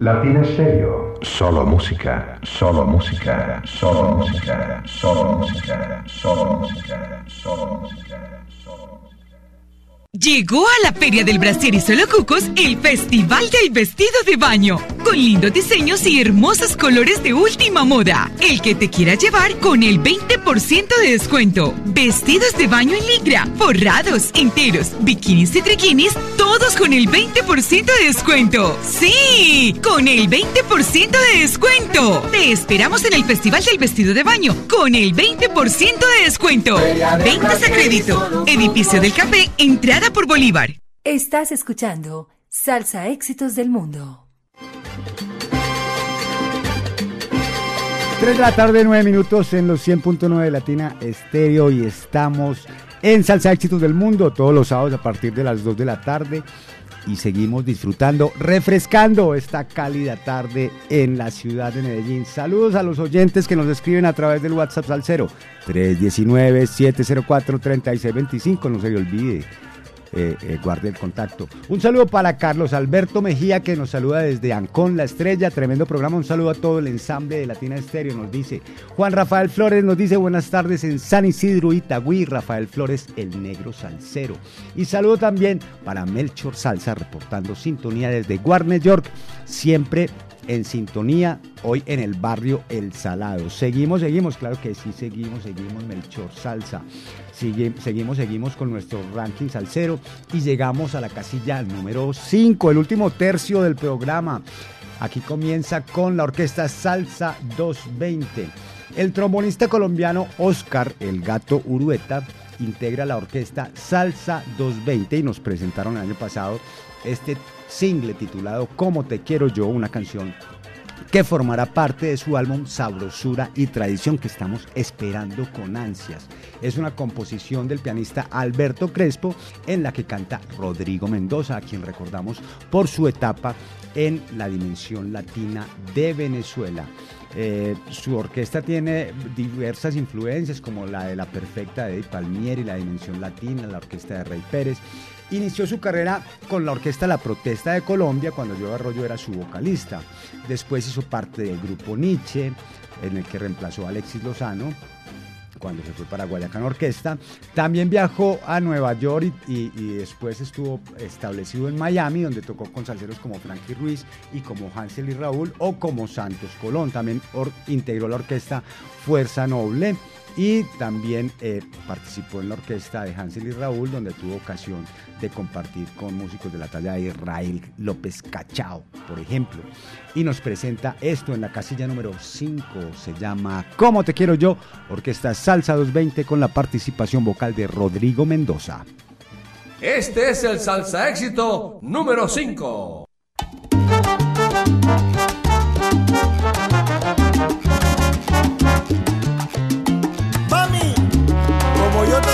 Latina Stereo. Solo música, solo música, solo música, solo música, solo música, solo música. Llegó a la Feria del Brasier y Solo Cucos el Festival del Vestido de Baño, con lindos diseños y hermosos colores de última moda. El que te quiera llevar con el 20% de descuento. Vestidos de baño en ligra, forrados, enteros, bikinis y triquinis, todos con el 20% de descuento. ¡Sí! ¡Con el 20% de descuento! Te esperamos en el Festival del Vestido de Baño con el 20% de descuento. Ventas a crédito. Edificio del Café, entrada por Bolívar. Estás escuchando Salsa Éxitos del Mundo. 3 de la tarde, 9 minutos en los 100.9 de Latina Estéreo y estamos en Salsa Éxitos del Mundo todos los sábados a partir de las 2 de la tarde y seguimos disfrutando, refrescando esta cálida tarde en la ciudad de Medellín. Saludos a los oyentes que nos escriben a través del WhatsApp Salcero 319-704-3625, no se le olvide. Eh, eh, guarde el contacto. Un saludo para Carlos Alberto Mejía que nos saluda desde Ancón La Estrella, tremendo programa. Un saludo a todo el ensamble de Latina Estéreo, nos dice Juan Rafael Flores, nos dice buenas tardes en San Isidro, Itagüí. Rafael Flores, el negro salsero. Y saludo también para Melchor Salsa, reportando sintonía desde Warner York, siempre en sintonía hoy en el barrio El Salado. Seguimos, seguimos, claro que sí, seguimos, seguimos Melchor Salsa. Seguimos, seguimos con nuestro ranking salsero y llegamos a la casilla número 5, el último tercio del programa. Aquí comienza con la orquesta Salsa 220. El trombonista colombiano Oscar El Gato Urueta integra la orquesta Salsa 220 y nos presentaron el año pasado este single titulado Como te quiero yo, una canción que formará parte de su álbum Sabrosura y Tradición que estamos esperando con ansias. Es una composición del pianista Alberto Crespo en la que canta Rodrigo Mendoza, a quien recordamos por su etapa en la dimensión latina de Venezuela. Eh, su orquesta tiene diversas influencias como la de la perfecta de Palmieri, la dimensión latina, la orquesta de Rey Pérez. Inició su carrera con la orquesta La Protesta de Colombia cuando Joe Arroyo era su vocalista. Después hizo parte del grupo Nietzsche, en el que reemplazó a Alexis Lozano cuando se fue para Guayacán Orquesta. También viajó a Nueva York y, y- después estuvo establecido en Miami, donde tocó con salseros como Frankie Ruiz y como Hansel y Raúl o como Santos Colón. También integró la orquesta Fuerza Noble Y también eh, participó en la orquesta de Hansel y Raúl, donde tuvo ocasión de compartir con músicos de la talla de Israel López Cachao, por ejemplo. Y nos presenta esto en la casilla número 5, se llama ¿Cómo te quiero yo? Orquesta Salsa 220 con la participación vocal de Rodrigo Mendoza. Este es el salsa éxito número 5.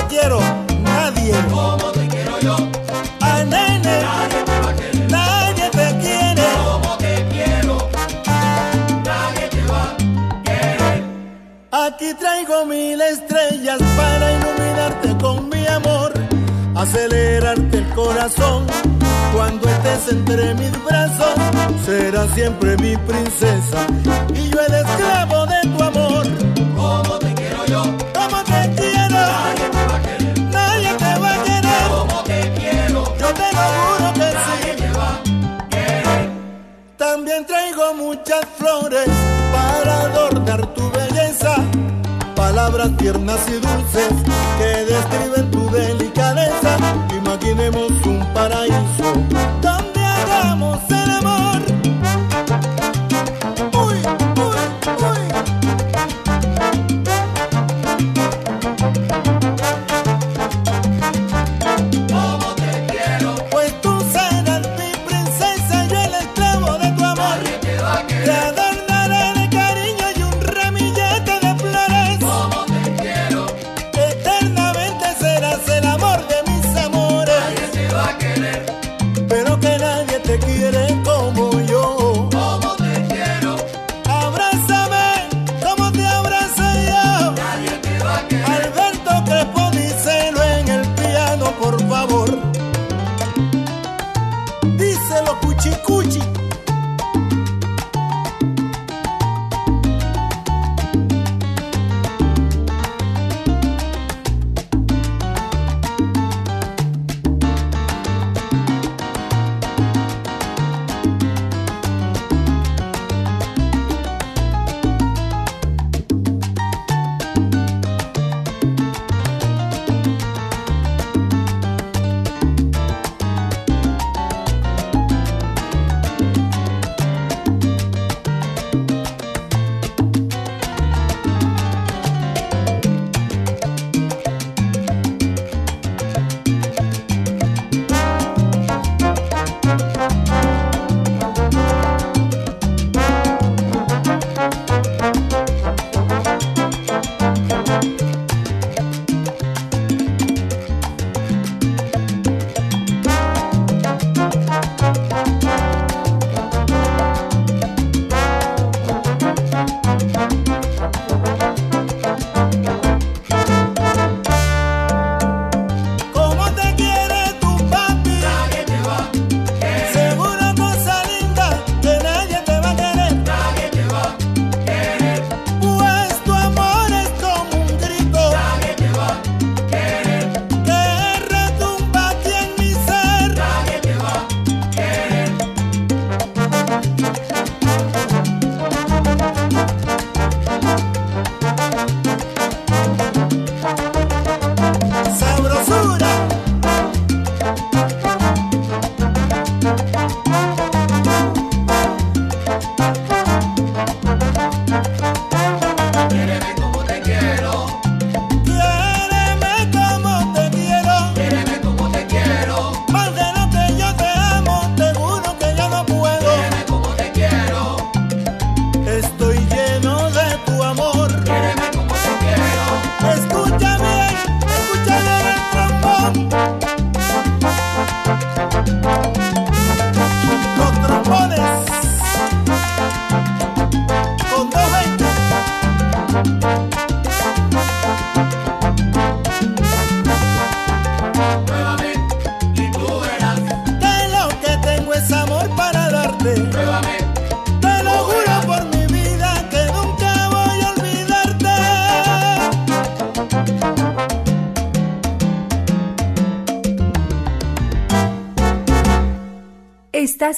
Te quiero, nadie. Como te quiero yo. A nene. Nadie te va a querer. Nadie te quiere. Como te quiero. Nadie te va a querer. Aquí traigo mil estrellas para iluminarte con mi amor. Acelerarte el corazón. Cuando estés entre mis brazos, serás siempre mi princesa. Y yo el esclavo de tu amor. También traigo muchas flores para adornar tu belleza. Palabras tiernas y dulces que describen tu delicadeza. Imaginemos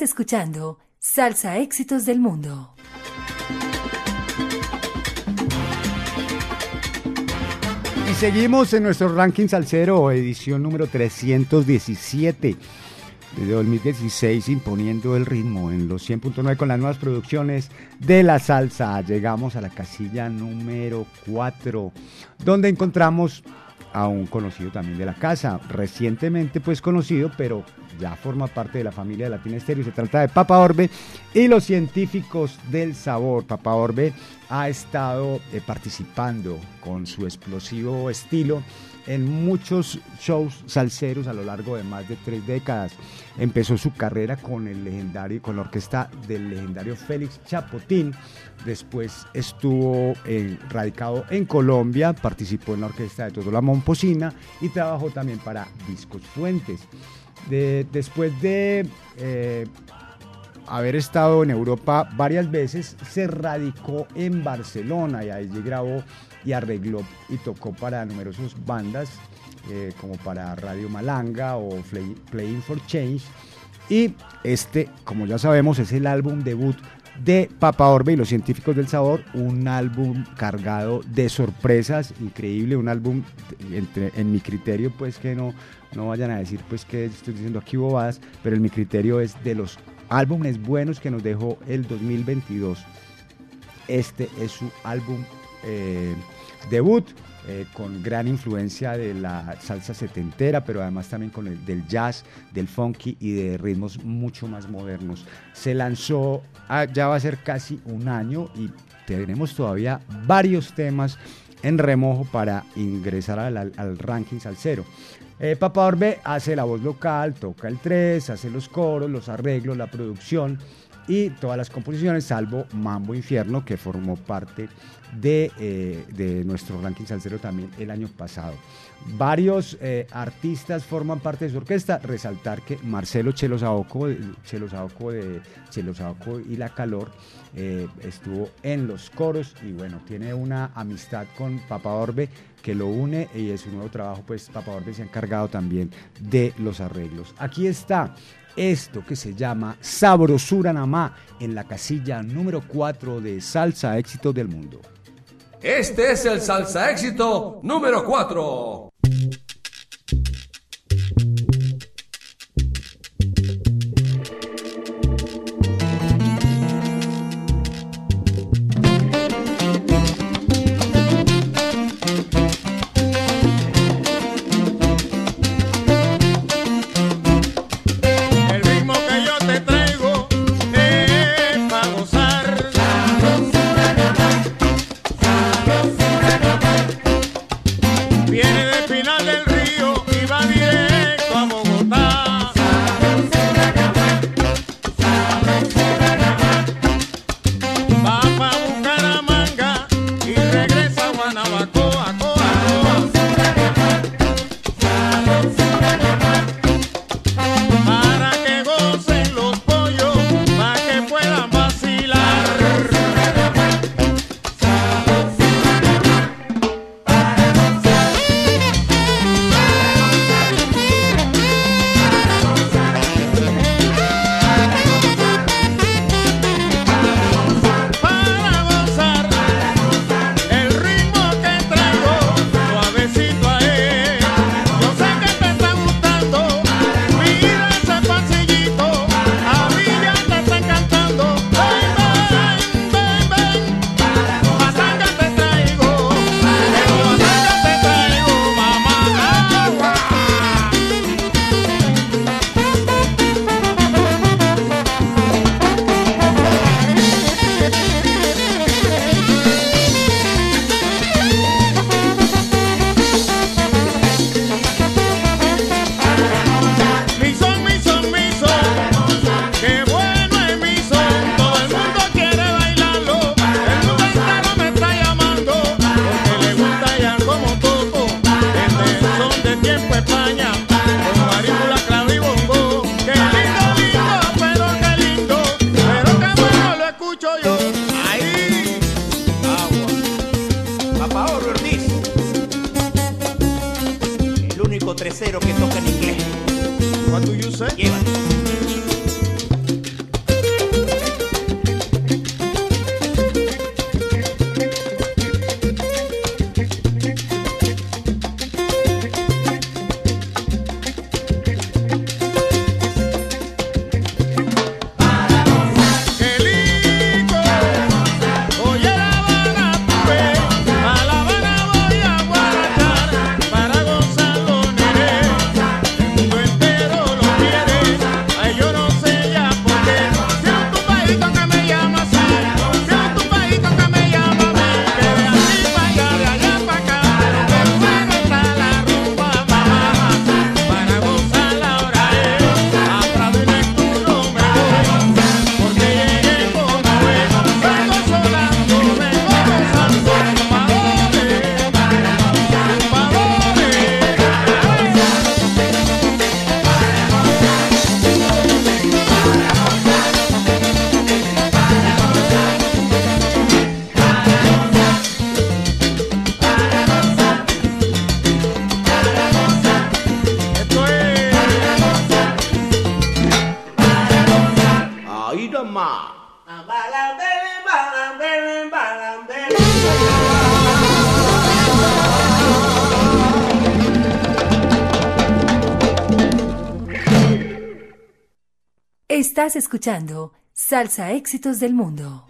escuchando Salsa Éxitos del Mundo. seguimos en nuestro ranking salsero, edición número 317 desde 2016 imponiendo el ritmo en los 100.9 con las nuevas producciones de la salsa. Llegamos a la casilla número 4, donde encontramos a un conocido también de la casa, recientemente pues conocido, pero ya forma parte de la familia de Latina Estéreo. Se trata de Papa Orbe y los científicos del sabor. Papa Orbe ha estado eh, participando con su explosivo estilo en muchos shows salseros a lo largo de más de tres décadas. Empezó su carrera con el legendario, con la orquesta del legendario Félix Chapotín. Después estuvo eh, radicado en Colombia, participó en la orquesta de Todo la Momposina y trabajó también para Discos Fuentes. De- después de eh, haber estado en Europa varias veces, se radicó en Barcelona y allí grabó y arregló y tocó para numerosas bandas eh, como para Radio Malanga o Play- Playing for Change. Y este, como ya sabemos, es el álbum debut de Papa Orbe y los científicos del sabor, un álbum cargado de sorpresas, increíble, un álbum entre, en mi criterio, pues que no, no vayan a decir pues que estoy diciendo aquí bobadas, pero en mi criterio es de los álbumes buenos que nos dejó el 2022. Este es su álbum eh, debut. eh, con gran influencia de la salsa setentera, pero además también con el del jazz, del funky y de ritmos mucho más modernos. Se lanzó, ah, ya va a ser casi un año y tenemos todavía varios temas en remojo para ingresar al, al- al ranking salsero. Eh, Papa Orbe hace la voz local, toca el 3, hace los coros, los arreglos, la producción y todas las composiciones, salvo Mambo Infierno, que formó parte de, eh, de nuestro ranking salsero también el año pasado. Varios eh, artistas forman parte de su orquesta, resaltar que Marcelo Chelo Saoco, de- Chelo Saoco de y La Calor eh, estuvo en los coros y bueno, tiene una amistad con Papa Orbe que lo une y en su nuevo trabajo pues Papa Orbe se ha encargado también de los arreglos. Aquí está esto que se llama Sabrosura Namá en la casilla número 4 de Salsa Éxitos del Mundo. Este es el salsa éxito número 4. Estás escuchando Salsa Éxitos del Mundo.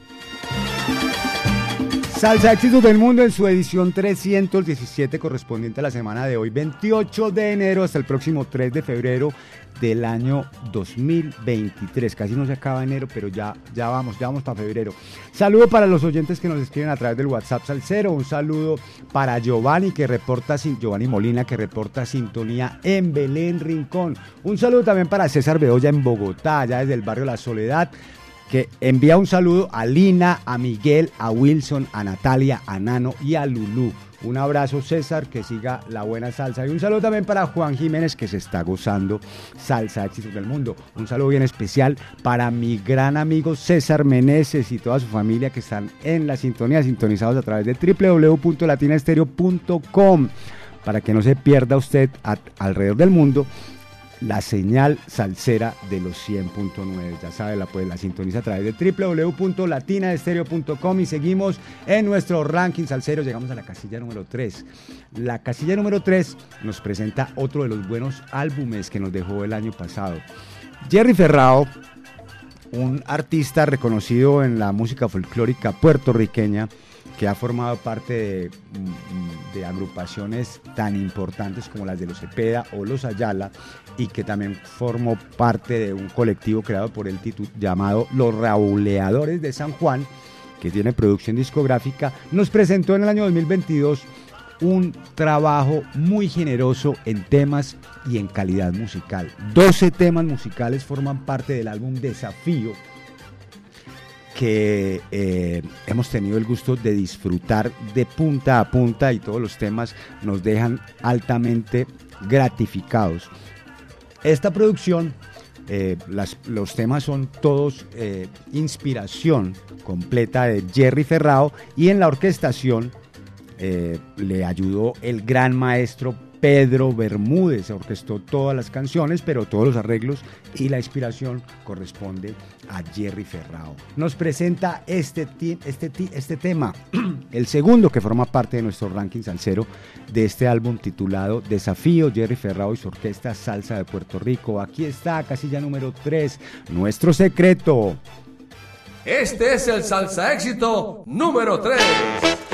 Salsa Éxitos del Mundo en su edición 317 correspondiente a la semana de hoy, 28 de enero hasta el próximo 3 de febrero del año 2023. Casi no se acaba enero, pero ya, ya vamos, ya vamos para febrero. Saludo para los oyentes que nos escriben a través del WhatsApp Salcero. Un saludo para Giovanni que reporta, Giovanni Molina que reporta sintonía en Belén Rincón. Un saludo también para César Bedoya en Bogotá, allá desde el barrio La Soledad que envía un saludo a Lina, a Miguel, a Wilson, a Natalia, a Nano y a Lulú. Un abrazo César, que siga la buena salsa. Y un saludo también para Juan Jiménez, que se está gozando salsa éxitos del mundo. Un saludo bien especial para mi gran amigo César Meneses y toda su familia que están en la sintonía, sintonizados a través de www.latinaestereo.com para que no se pierda usted alrededor del mundo la señal salsera de los 100.9. Ya sabe, la, pues, la sintoniza a través de www.latinaestereo.com y seguimos en nuestro ranking salsero. Llegamos a la casilla número 3. La casilla número 3 nos presenta otro de los buenos álbumes que nos dejó el año pasado. Jerry Ferrao, un artista reconocido en la música folclórica puertorriqueña, que ha formado parte de, mm, de agrupaciones tan importantes como las de los Cepeda o los Ayala y que también formó parte de un colectivo creado por el Titu llamado Los Rauleadores de San Juan, que tiene producción discográfica, nos presentó en el año 2022 un trabajo muy generoso en temas y en calidad musical. 12 temas musicales forman parte del álbum Desafío, que eh, hemos tenido el gusto de disfrutar de punta a punta y todos los temas nos dejan altamente gratificados. Esta producción, eh, los temas son todos eh, inspiración completa de Jerry Ferrao y en la orquestación le ayudó el gran maestro Pedro Bermúdez, orquestó todas las canciones, pero todos los arreglos y la inspiración corresponde a Jerry Ferrao. Nos presenta este, este, este tema, *clears throat* el segundo que forma parte de nuestro ranking salsero de este álbum titulado Desafío, Jerry Ferrao y su orquesta Salsa de Puerto Rico. Aquí está, casilla número 3, nuestro secreto. Este es el salsa éxito número 3.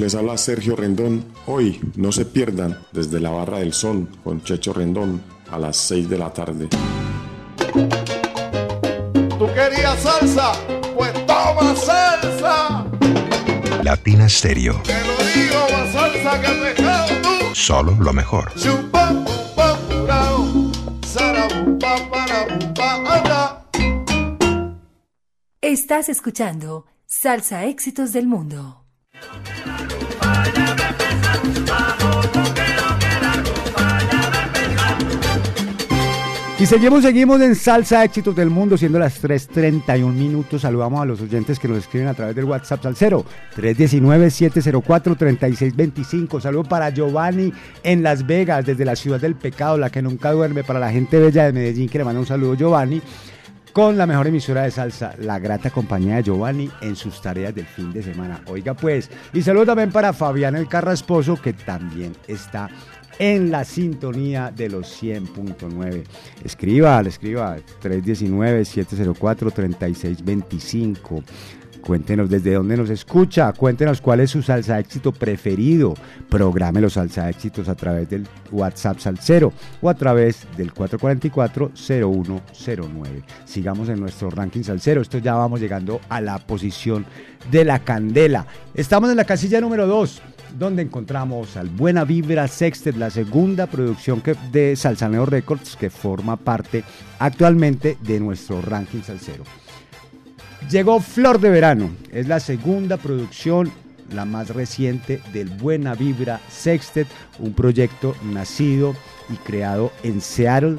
Les habla Sergio Rendón. Hoy no se pierdan desde la Barra del Sol con Checho Rendón a las 6 de la tarde. ¿Tú querías salsa? Pues toma salsa. Latina Stereo. Te lo digo, más salsa que pescado tú. Solo lo mejor. Chupa, pupa, purao. Sarabumpa, parabumpa, anda. Estás escuchando Salsa Éxitos del Mundo. Y seguimos, seguimos en Salsa Éxitos del Mundo, siendo las 3.31 minutos. Saludamos a los oyentes que nos escriben a través del WhatsApp al 0 319-704-3625. Saludo para Giovanni en Las Vegas, desde la ciudad del pecado, la que nunca duerme. Para la gente bella de Medellín, que le manda un saludo, Giovanni. Con la mejor emisora de salsa, la grata compañía de Giovanni en sus tareas del fin de semana. Oiga pues, y saludo también para Fabián el Carrasposo, que también está en la sintonía de los 100.9. Escriba, le escriba 319-704-3625. Cuéntenos desde dónde nos escucha, cuéntenos cuál es su salsa éxito preferido. Programe los salsa éxitos a través del WhatsApp Salcero o a través del 444-0109. Sigamos en nuestro ranking Salcero. Esto ya vamos llegando a la posición de la candela. Estamos en la casilla número 2 donde encontramos al Buena Vibra Sextet, la segunda producción que, de Salsaneo Records que forma parte actualmente de nuestro ranking salsero. Llegó Flor de Verano, es la segunda producción, la más reciente del Buena Vibra Sextet, un proyecto nacido y creado en Seattle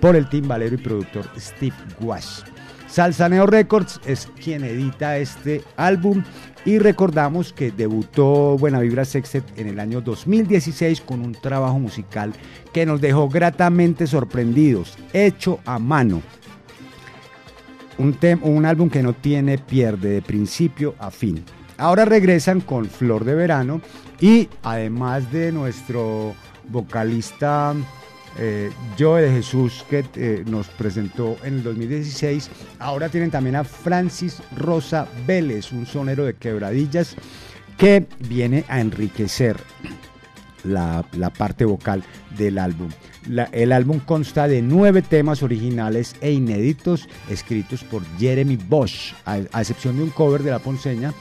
por el timbalero y productor Steve Wash. Salsaneo Records es quien edita este álbum y recordamos que debutó Buena Vibra Sextet en el año 2016 con un trabajo musical que nos dejó gratamente sorprendidos, hecho a mano. Un, un álbum que no tiene pierde de principio a fin. Ahora regresan con Flor de Verano y además de nuestro vocalista eh, Joe de Jesús que eh, nos presentó en el 2016. Ahora tienen también a Francis Rosa Vélez, un sonero de quebradillas que viene a enriquecer la, la parte vocal del álbum. El álbum consta de nueve temas originales e inéditos escritos por Jeremy Bosch, a, a excepción de un cover de La Ponceña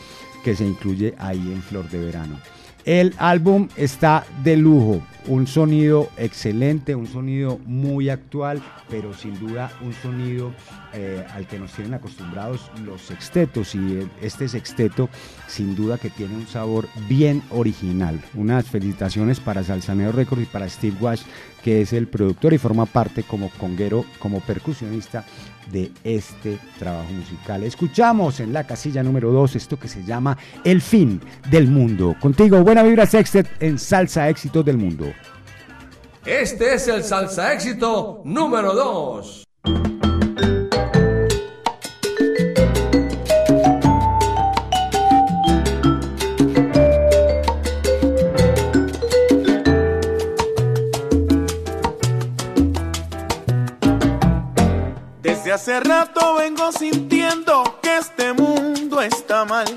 que se incluye ahí en Flor de Verano. El álbum está de lujo, un sonido excelente, un sonido muy actual, pero sin duda un sonido eh, al que nos tienen acostumbrados los sextetos y eh, este sexteto sin duda que tiene un sabor bien original. Unas felicitaciones para Salsaneo Records y para Steve Wash, que es el productor y forma parte como conguero, como percusionista de este trabajo musical. Escuchamos en la casilla número 2 esto que se llama El fin del mundo. Contigo, buena vibra sextet en Salsa Éxitos del Mundo. Este es el salsa éxito número 2. Hace rato vengo sintiendo que este mundo está mal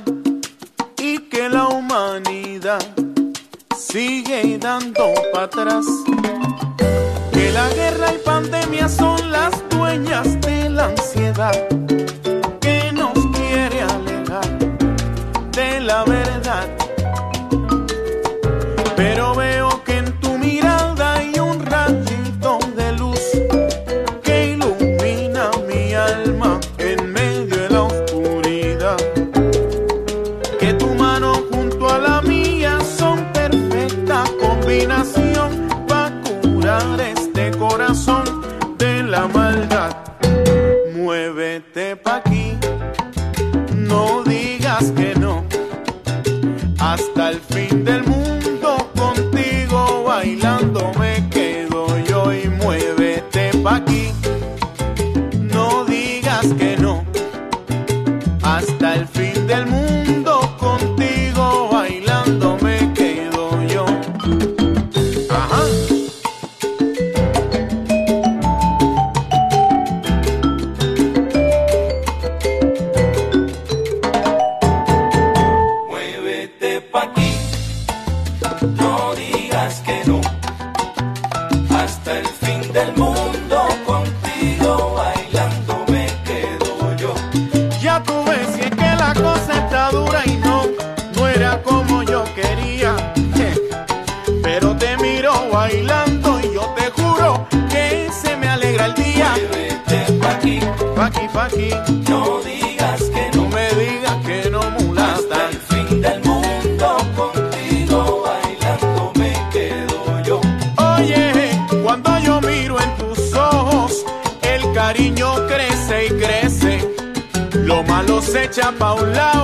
y que la humanidad sigue dando para atrás. Que la guerra y pandemia son las dueñas de la ansiedad pa' un lado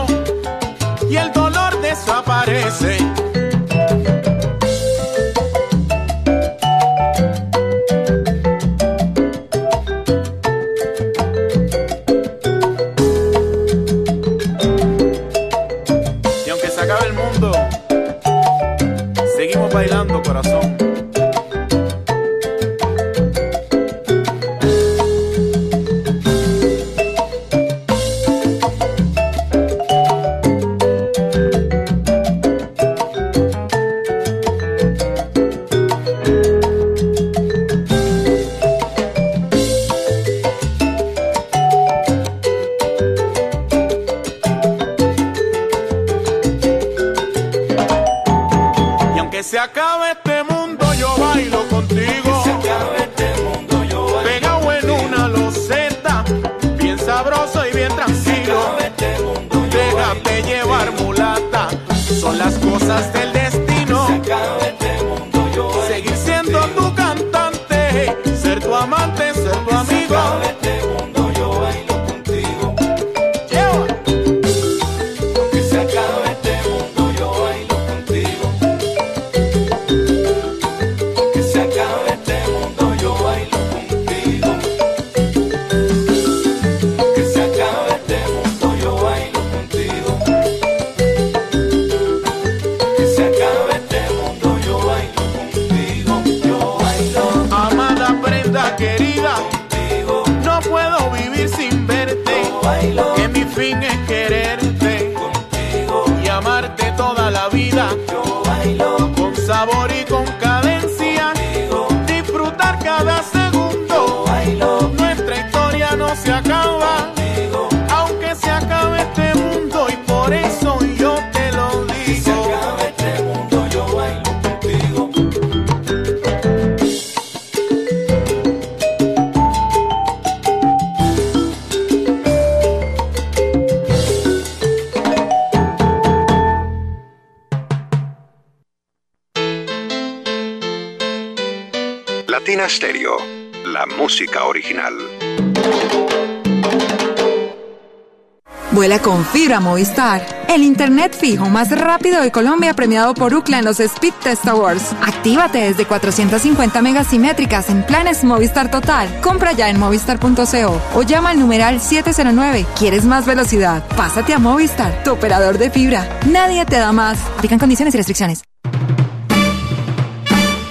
Con fibra Movistar. El internet fijo más rápido de Colombia premiado por UCLA en los Speed Test Awards. Actívate desde 450 megasimétricas en planes Movistar Total. Compra ya en movistar.co o llama al numeral 709. ¿Quieres más velocidad? Pásate a Movistar, tu operador de fibra. Nadie te da más. Aplican condiciones y restricciones.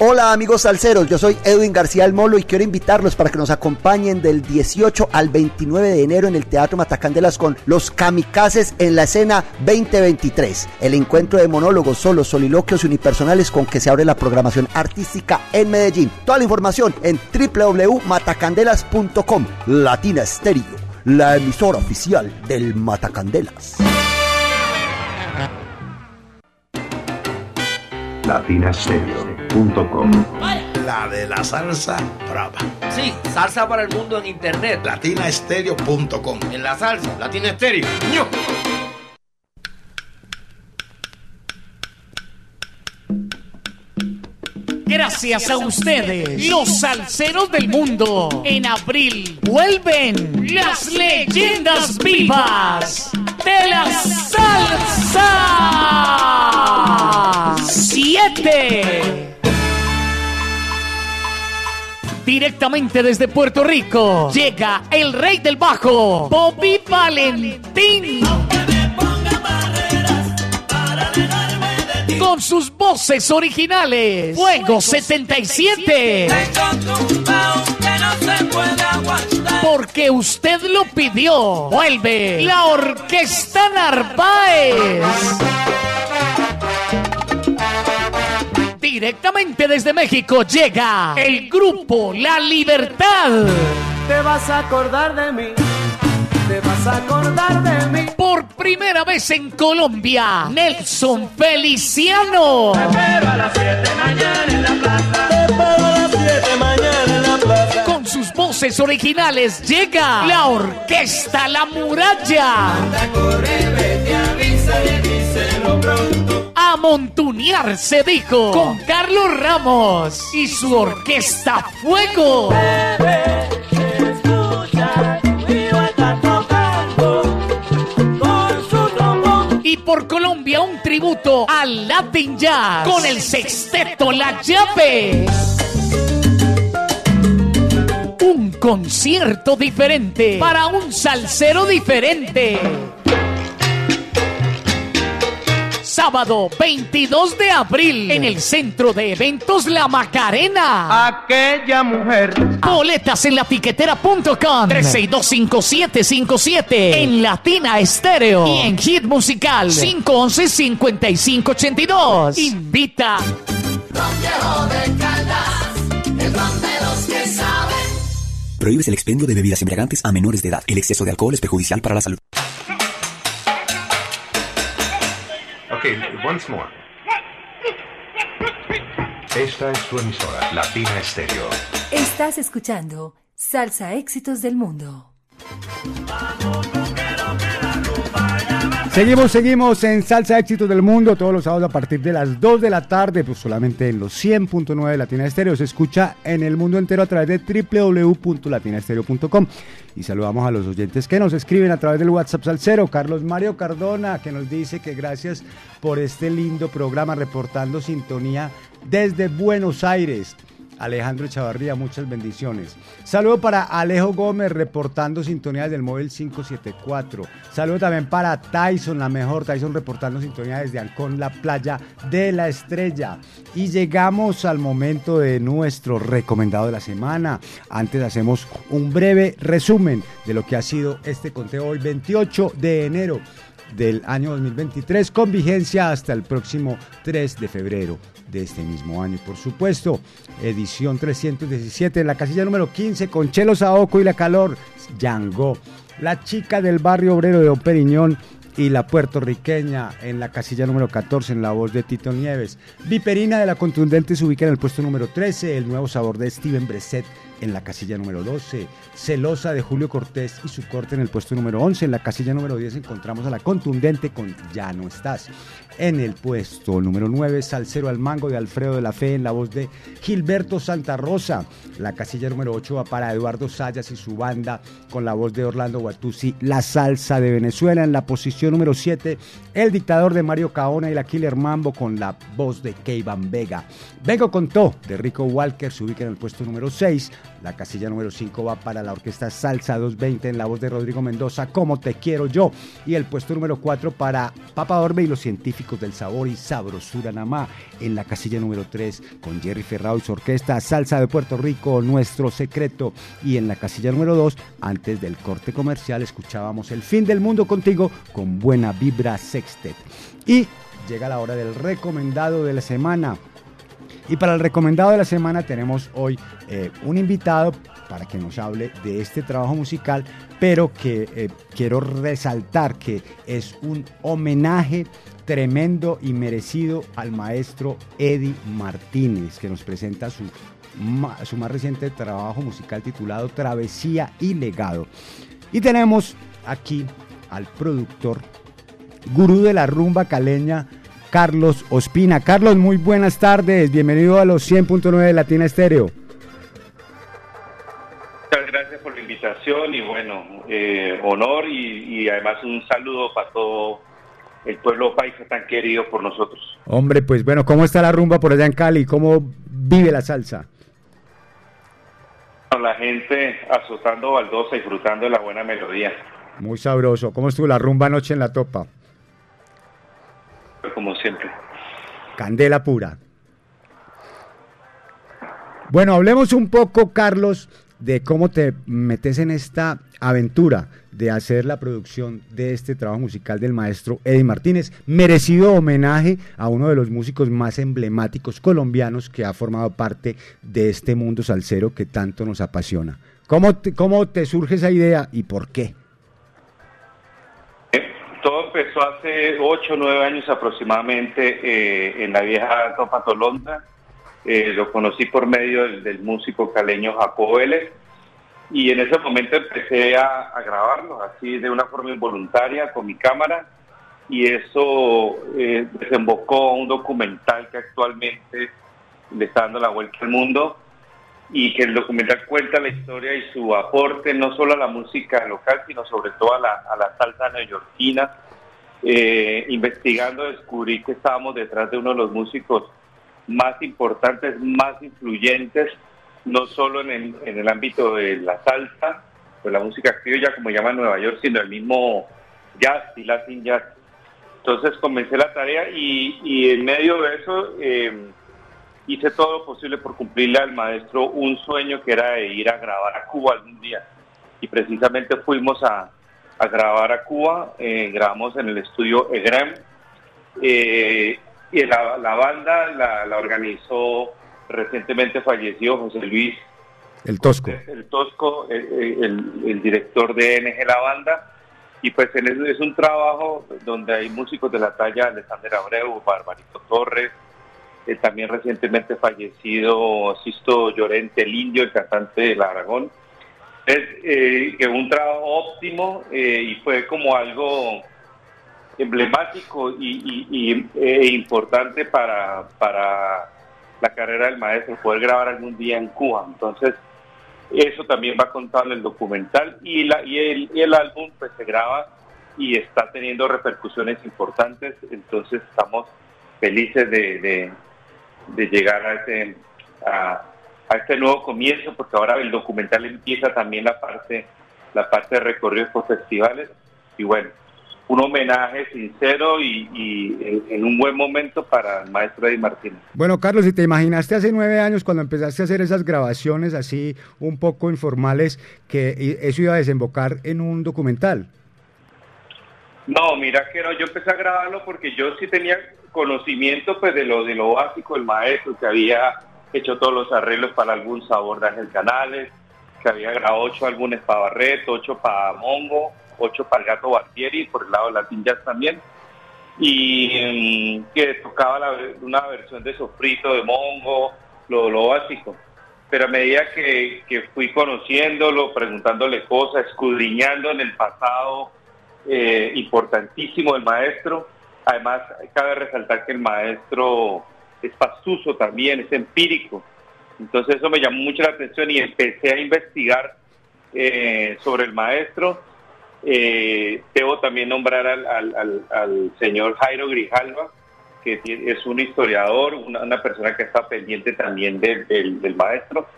Hola amigos salseros, yo soy Edwin García El Molo y quiero invitarlos para que nos acompañen del 18 al 29 de enero en el Teatro Matacandelas con Los Kamikazes en la escena 2023. El encuentro de monólogos, solos, soliloquios unipersonales con que se abre la programación artística en Medellín. Toda la información en www.matacandelas.com. Latina Stereo, la emisora oficial del Matacandelas. La de la salsa brava. Sí, salsa para el mundo en internet. Latinastereo.com En la salsa, Latina Estéreo. Gracias a ustedes, los salseros del mundo. En abril vuelven las leyendas vivas de la salsa. Siete. Directamente desde Puerto Rico llega el rey del bajo, Bobby Valentín. Con sus voces originales. Fuego 77. Porque usted lo pidió. Vuelve la Orquesta Narváez. Directamente desde México llega el grupo La Libertad. Te vas a acordar de mí. Te vas a acordar de mí. Por primera vez en Colombia, Nelson Feliciano. Pero a las 7 de mañana en la plaza. Voces originales llega la orquesta La Muralla. A montunear se dijo con Carlos Ramos y su orquesta Fuego. Y por Colombia un tributo al Latin Jazz con el sexteto La Llave. Concierto diferente para un salsero diferente. Sábado 22 de abril en el Centro de Eventos La Macarena. Aquella mujer. Boletas en latiquetera.com 3625757 en Latina Estéreo y en Hit Musical 511-5582. Invita. Prohíbes el expendio de bebidas embriagantes a menores de edad. El exceso de alcohol es perjudicial para la salud. Okay, once more. Esta es tu emisora, Latina Estéreo. Estás escuchando Salsa Éxitos del Mundo. Seguimos, seguimos en Salsa Éxitos del Mundo todos los sábados a partir de las 2 de la tarde, pues solamente en los 100.9 de Latina Estéreo. Se escucha en el mundo entero a través de www.latinaestereo.com. Y saludamos a los oyentes que nos escriben a través del WhatsApp Salcero. Carlos Mario Cardona, que nos dice que gracias por este lindo programa reportando sintonía desde Buenos Aires. Alejandro Chavarría, muchas bendiciones. Saludo para Alejo Gómez reportando sintonía del móvil 574. Saludo también para Tyson, la mejor Tyson reportando sintonía desde Ancón, la playa de la estrella. Y llegamos al momento de nuestro recomendado de la semana. Antes hacemos un breve resumen de lo que ha sido este conteo hoy 28 de enero del año 2023 con vigencia hasta el próximo 3 de febrero de este mismo año. Por supuesto, edición 317 en la casilla número 15 con Chelo Saoco y la calor, Yango. La chica del barrio obrero de Don Periñón y la puertorriqueña en la casilla número 14 en la voz de Tito Nieves. Viperina de la contundente se ubica en el puesto número 13, el nuevo sabor de Steven Breset en la casilla número 12, Celosa de Julio Cortés y su corte en el puesto número 11, en la casilla número 10 encontramos a la contundente con Ya no estás. En el puesto número 9, Salcero al Mango de Alfredo de la Fe en la voz de Gilberto Santa Rosa. La casilla número 8 va para Eduardo Sayas y su banda con la voz de Orlando Guatusi, La Salsa de Venezuela. En la posición número 7, El Dictador de Mario Caona y la Killer Mambo con la voz de Keivan Vega. Vengo con To de Rico Walker se ubica en el puesto número 6. La casilla número 5 va para la orquesta Salsa 220 en la voz de Rodrigo Mendoza, Como te quiero yo. Y el puesto número 4 para Papa Orbe y los científicos del sabor y sabrosura Namá en la casilla número 3 con Jerry Ferrao y su orquesta Salsa de Puerto Rico, Nuestro Secreto. Y en la casilla número 2, antes del corte comercial, escuchábamos El fin del mundo contigo con buena vibra sextet. Y llega la hora del recomendado de la semana. Y para el recomendado de la semana tenemos hoy eh, un invitado para que nos hable de este trabajo musical, pero que eh, quiero resaltar que es un homenaje tremendo y merecido al maestro Eddie Martínez, que nos presenta su, su más reciente trabajo musical titulado Travesía y Legado. Y tenemos aquí al productor, gurú de la rumba caleña, Carlos Ospina. Carlos, muy buenas tardes. Bienvenido a los 100.9 de Latina Estéreo. Muchas gracias por la invitación y bueno, eh, honor y, y además un saludo para todo el pueblo paisa tan querido por nosotros. Hombre, pues bueno, ¿cómo está la rumba por allá en Cali? ¿Cómo vive la salsa? La gente azotando baldosa, disfrutando de la buena melodía, Muy sabroso. ¿Cómo estuvo la rumba anoche en la topa? Como siempre. Candela pura. Bueno, hablemos un poco, Carlos, de cómo te metes en esta aventura de hacer la producción de este trabajo musical del maestro Eddie Martínez, merecido homenaje a uno de los músicos más emblemáticos colombianos que ha formado parte de este mundo salsero que tanto nos apasiona. ¿Cómo te, cómo te surge esa idea y por qué? Todo empezó hace 8 o 9 años aproximadamente eh, en la vieja Topa Tolonda. Eh, lo conocí por medio del, músico caleño Jacobo Vélez. y en ese momento empecé a, a grabarlo así de una forma involuntaria con mi cámara y eso eh, desembocó un documental que actualmente le está dando la vuelta al mundo y que el documental cuenta la historia y su aporte no solo a la música local, sino sobre todo a la, a la salsa neoyorquina. Eh, investigando descubrí que estábamos detrás de uno de los músicos más importantes, más influyentes, no solo en el, en el ámbito de la salsa, de la música criolla, como llaman Nueva York, sino el mismo jazz y latin jazz. Entonces comencé la tarea y, y en medio de eso eh, hice todo lo posible por cumplirle al maestro un sueño que era de ir a grabar a Cuba algún día. Y precisamente fuimos a, a grabar a Cuba, eh, grabamos en el estudio EGREM. eh, y la, la banda la, la organizó recientemente fallecido José Luis El Tosco. el Tosco, el, el- el director de NG La Banda, y pues en eso es un trabajo donde hay músicos de la talla de Alexander Abreu, Barbarito Torres, eh, también recientemente fallecido Sisto Llorente, el indio, el cantante del Aragón. Es eh, que un trabajo óptimo eh, y fue como algo emblemático y, eh, importante para, para la carrera del maestro, poder grabar algún día en Cuba. Entonces, eso también va contado en el documental y, la, y, el, y el álbum pues se graba y está teniendo repercusiones importantes, entonces estamos felices de, de- de llegar a este, a, a este nuevo comienzo, porque ahora el documental empieza también la parte, la parte de recorridos por festivales y bueno, un homenaje sincero y, y en, en un buen momento para el maestro Eddie Martínez. Bueno, Carlos, si te imaginaste hace nueve años cuando empezaste a hacer esas grabaciones así un poco informales, que eso iba a desembocar en un documental. No, mira que no, yo empecé a grabarlo porque yo sí tenía conocimiento pues de lo de lo básico, el maestro que había hecho todos los arreglos para algún sabor de Ángel Canales, que había grabado ocho álbumes para Barreto, ocho para Mongo, ocho para el Gato Bartieri, por el lado de Latin Jazz también, y mm, que tocaba una versión de Sofrito de Mongo, lo, lo básico. Pero a medida que, que fui conociéndolo, preguntándole cosas, escudriñando en el pasado, eh, importantísimo del maestro. Además, cabe resaltar que el maestro es pastuso también, es empírico. Entonces eso me llamó mucho la atención y empecé a investigar eh, sobre el maestro. Eh, debo también nombrar al, señor Jairo Grijalva, que es un historiador, una, persona que está pendiente también del, maestro.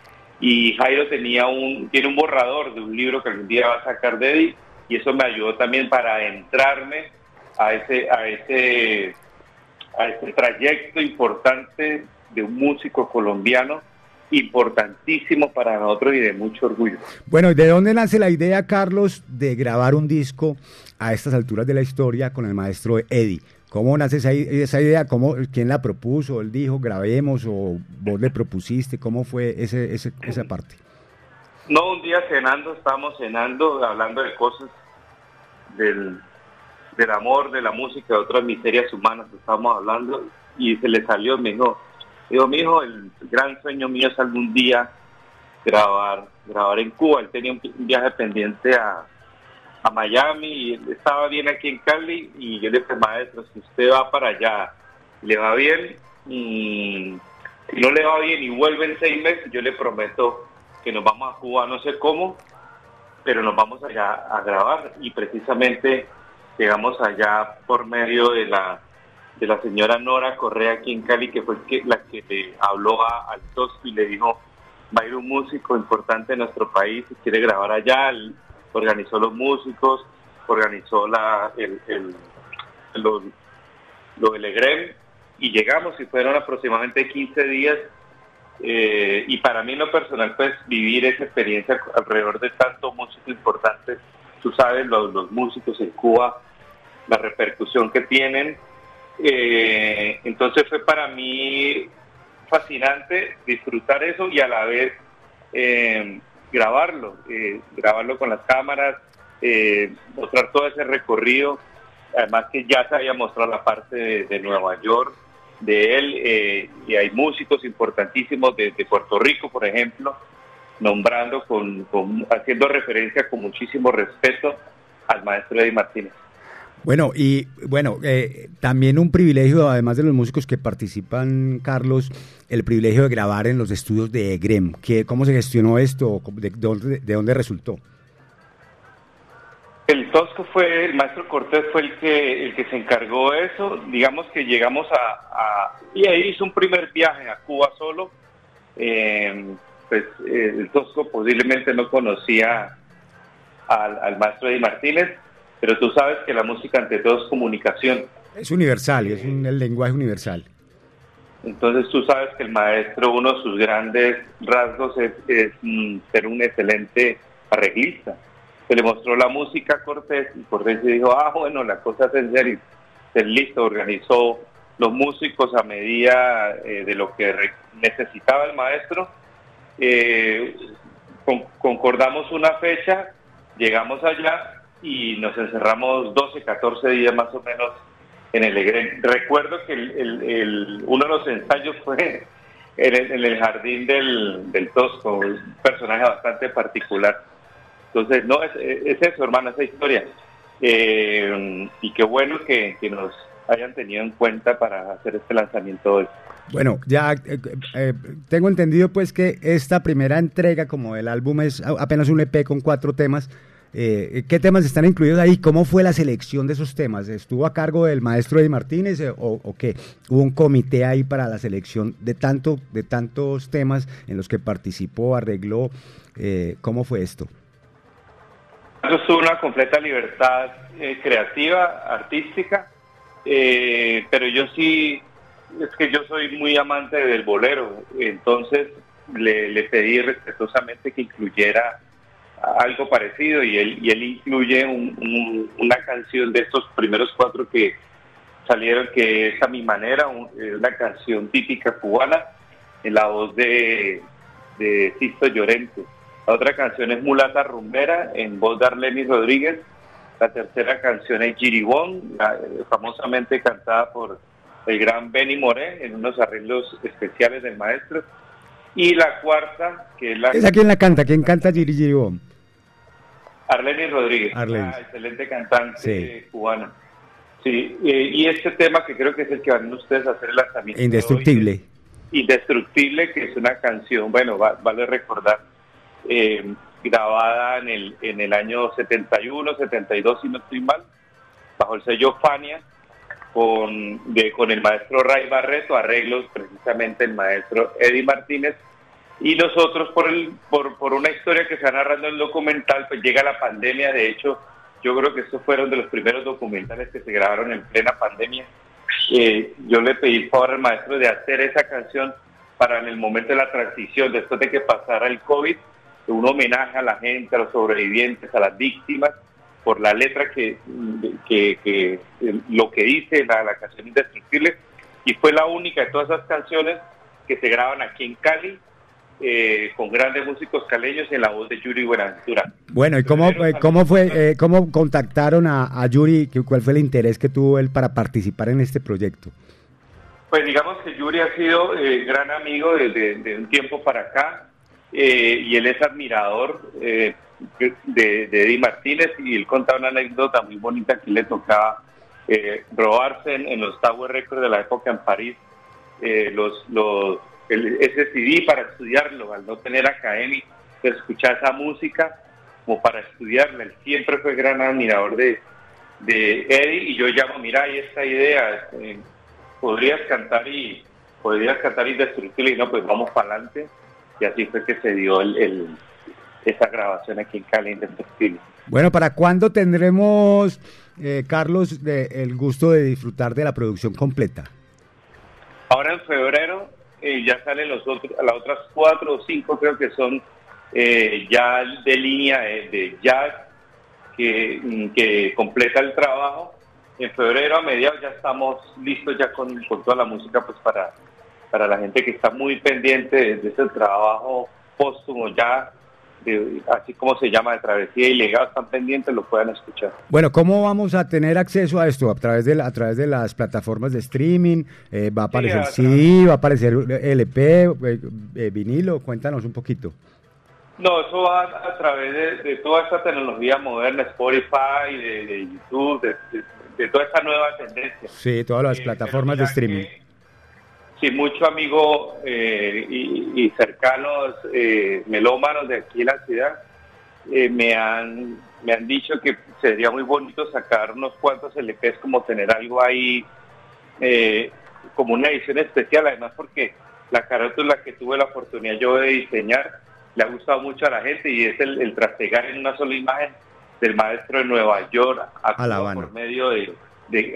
Y Jairo tenía un, tiene un borrador de un libro que algún día va a sacar de Eddie, y eso me ayudó también para adentrarme a ese, a ese, a ese trayecto importante de un músico colombiano importantísimo para nosotros y de mucho orgullo. Bueno, ¿y de dónde nace la idea, Carlos, de grabar un disco a estas alturas de la historia con el maestro Eddie? ¿Cómo nace esa, idea? ¿Cómo, ¿Quién la propuso? ¿Él dijo grabemos o vos le propusiste? ¿Cómo fue ese, ese- esa parte? No, un día cenando, estábamos cenando, hablando de cosas del, del amor, de la música, de otras miserias humanas, estábamos hablando, y se le salió, me dijo, digo, mi hijo, el gran sueño mío es algún día grabar, grabar en Cuba. Él tenía un, viaje pendiente a, a Miami y él estaba bien aquí en Cali y yo le dije, maestro, si usted va para allá, le va bien, y si no le va bien y vuelve en seis meses, yo le prometo que nos vamos a Cuba, no sé cómo, pero nos vamos allá a grabar y precisamente llegamos allá por medio de la de la señora Nora Correa aquí en Cali, que fue la que le habló a, al Tosco y le dijo, va a ir un músico importante de nuestro país y quiere grabar allá, Él organizó los músicos, organizó la, el, el, lo, lo del EGREM y llegamos y fueron aproximadamente 15 días eh, y para mí lo personal pues vivir esa experiencia alrededor de tantos músicos importantes, tú sabes, los, músicos en Cuba, la repercusión que tienen, eh, entonces fue para mí fascinante disfrutar eso y a la vez eh, grabarlo, eh, grabarlo con las cámaras, mostrar todo ese recorrido, además que ya se había mostrado la parte de, Nueva York de él y hay músicos importantísimos de, de Puerto Rico, por ejemplo, nombrando, con, con- haciendo referencia con muchísimo respeto al maestro Eddie Martínez. Bueno, y bueno, eh, también un privilegio, además de los músicos que participan, Carlos, el privilegio de grabar en los estudios de EGREM. ¿Qué, ¿Cómo se gestionó esto? ¿De, dónde, de dónde resultó? El Tosco fue, el maestro Cortés fue el que el que se encargó de eso. Digamos que llegamos a, a- y ahí hizo un primer viaje a Cuba solo. Eh, pues eh, el Tosco posiblemente no conocía al, al maestro Eddie Martínez, pero tú sabes que la música ante todo es comunicación. Es universal, es un- el lenguaje universal. Entonces tú sabes que el maestro, uno de sus grandes rasgos es, es, mm, ser un excelente arreglista. Se le mostró la música a Cortés y Cortés dijo, ah, bueno, la cosa es en serio. Listo, organizó los músicos a medida eh, de lo que necesitaba el maestro. Eh, con- concordamos una fecha, llegamos allá y nos encerramos 12, 14 días más o menos en el Egren. Recuerdo que el- uno de los ensayos fue en el, jardín del, del Tosco, un personaje bastante particular. Entonces, no, es, es eso, hermano, esa historia. Eh, y qué bueno que, que nos hayan tenido en cuenta para hacer este lanzamiento hoy. Bueno, ya eh, eh, tengo entendido pues que esta primera entrega como el álbum es apenas un EP con cuatro temas. Eh, ¿Qué temas están incluidos ahí? ¿Cómo fue la selección de esos temas? ¿Estuvo a cargo del maestro Eddie Martínez eh, o, o qué? ¿Hubo un comité ahí para la selección de, tanto, de tantos temas en los que participó, arregló? Eh, ¿Cómo fue esto? Eso es una completa libertad creativa, artística, pero yo sí, es que yo soy muy amante del bolero, entonces le, pedí respetuosamente que incluyera algo parecido y él, incluye un- un- una canción de estos primeros cuatro que salieron, que es a mi manera, eh, una canción típica cubana en la voz de, de Sisto Llorente. La otra canción es Mulata Rumbera en voz de Arlenis Rodríguez. La tercera canción es Giribón, eh, famosamente cantada por el gran Benny Moré en unos arreglos especiales del maestro. Y la cuarta, que es la ¿Esa quién la canta? ¿Quién canta Giri Giri Bom? Arlenis Rodríguez, Arlenis. una excelente cantante Sí. cubana. Sí, eh, y este tema que creo que es el que van ustedes a hacer el lanzamiento. hoy, Indestructible. Indestructible, que es una canción, bueno, va- vale recordar, eh, grabada en el, en el año 71, 72, si no estoy mal, bajo el sello Fania, con, el maestro Ray Barreto, arreglos precisamente el maestro Eddie Martínez, y nosotros por, el, por, una historia que se va narrando en el documental, pues llega la pandemia, de hecho, yo creo que estos fueron de los primeros documentales que se grabaron en plena pandemia. Eh, yo le pedí favor al maestro de hacer esa canción para en el momento de la transición, después de que pasara el COVID, un homenaje a la gente, a los sobrevivientes, a las víctimas, por la letra que, que, que, eh, lo que dice la, la canción Indestructible, y fue la única de todas esas canciones que se graban aquí en Cali, eh, con grandes músicos caleños en la voz de Yuri Buenaventura. Bueno, ¿y cómo, eh, cómo fue, eh, cómo contactaron a, a Yuri? ¿Qué- ¿Cuál fue el interés que tuvo él para participar en este proyecto? Pues digamos que Yuri ha sido gran amigo desde de un tiempo para acá y él es admirador de, Eddie Martínez y él contaba una anécdota muy bonita que le tocaba eh, robarse en, los Tower Records de la época en París eh, los, los, el- ese CD para estudiarlo, al no tener academia, escuchar esa música como para estudiarla. Él siempre fue gran admirador de, de Eddie y yo llamo, mira, hay esta idea, eh, podrías cantar y podrías cantar indestructible y no, pues vamos para adelante. Y así fue que se dio el- esa grabación aquí en Cali, indestructible. Bueno, ¿para cuándo tendremos, eh, Carlos, de- el gusto de disfrutar de la producción completa? Ahora en febrero eh, ya salen los otros, las otras cuatro o cinco creo que son eh, ya de línea de, de jazz que, mm, que completa el trabajo. En febrero a mediados ya estamos listos ya con, con toda la música pues para, para la gente que está muy pendiente de, de ese trabajo póstumo ya, así como se llama de travesía y legado, están pendientes, lo puedan escuchar. Bueno, ¿cómo vamos a tener acceso a esto? ¿A través de, la- a través de las plataformas de streaming? Eh, ¿Va a aparecer CD? ¿Va a aparecer LP? eh, eh, ¿Vinilo? Cuéntanos un poquito. No, eso va a través de, de toda esta tecnología moderna, Spotify, de, de YouTube, de, de- de toda esta nueva tendencia. Sí, todas las plataformas de streaming. Sí, muchos amigos eh, y, y cercanos eh, melómanos de aquí en la ciudad eh, me han me han dicho que sería muy bonito sacar unos cuantos LPs, como tener algo ahí eh, como una edición especial, además porque la carátula que tuve la oportunidad yo de diseñar le ha gustado mucho a la gente y es el, el trastegar en una sola imagen del maestro de Nueva York A La Habana. por medio de, de-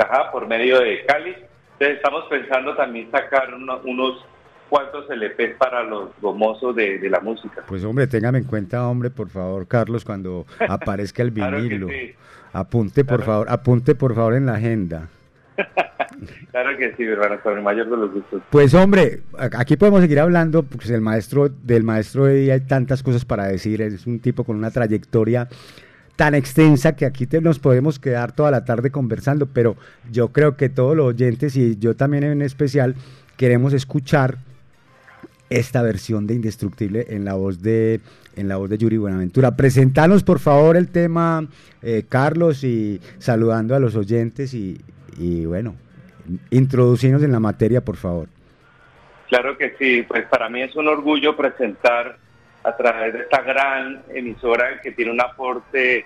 ajá, por medio de Cali. Entonces estamos pensando también sacar uno- unos cuantos LPs para los gomosos de, de la música. Pues hombre, téngame en cuenta, hombre, por favor, Carlos, cuando *laughs* aparezca el Claro vinilo. sí. Apunte, por favor, apunte, por favor, en la agenda. *laughs* Claro que sí, hermano, con el mayor de los gustos. Pues hombre, aquí podemos seguir hablando, pues el maestro, del maestro Eddie hay tantas cosas para decir, es un tipo con una trayectoria tan extensa que aquí nos podemos quedar toda la tarde conversando, pero yo creo que todos los oyentes y yo también en especial queremos escuchar esta versión de Indestructible en la voz de en la voz de Yuri Buenaventura. Presentanos por favor el tema, eh, Carlos, y saludando a los oyentes y, y bueno, introducirnos en la materia, por favor. Claro que sí, pues para mí es un orgullo presentar a través de esta gran emisora que tiene un aporte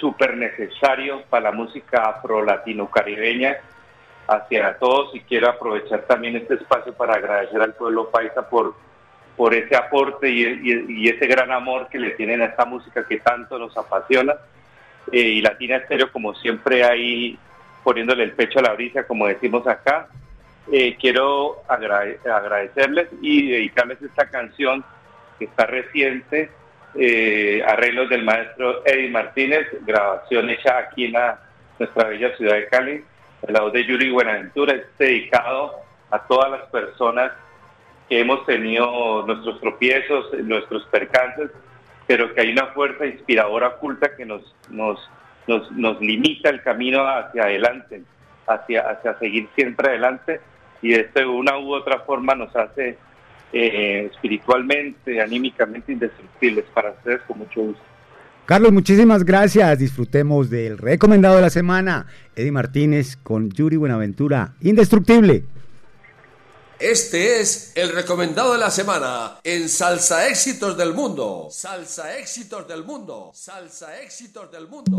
súper necesario para la música afro-latino-caribeña hacia todos y quiero aprovechar también este espacio para agradecer al pueblo paisa por, por ese aporte y, ese gran amor que le tienen a esta música que tanto nos apasiona. Eh, y Latina Estéreo, como siempre, ahí poniéndole el pecho a la brisa, como decimos acá. Eh, quiero agrade- agradecerles y dedicarles esta canción que está reciente, eh, arreglos del maestro Eddie Martínez, grabación hecha aquí en la- nuestra bella ciudad de Cali, en la voz de Yuri Buenaventura, es dedicado a todas las personas que hemos tenido nuestros tropiezos, nuestros percances, pero que hay una fuerza inspiradora oculta que nos, nos, nos, nos limita el camino hacia adelante, hacia, hacia seguir siempre adelante, y de una u otra forma nos hace eh, espiritualmente, anímicamente indestructibles para ustedes con mucho gusto. Carlos, muchísimas gracias. Disfrutemos del recomendado de la semana, Eddie Martínez con Yuri Buenaventura, indestructible. Este es el recomendado de la semana en Salsa Éxitos del Mundo. Salsa Éxitos del Mundo. Salsa Éxitos del Mundo.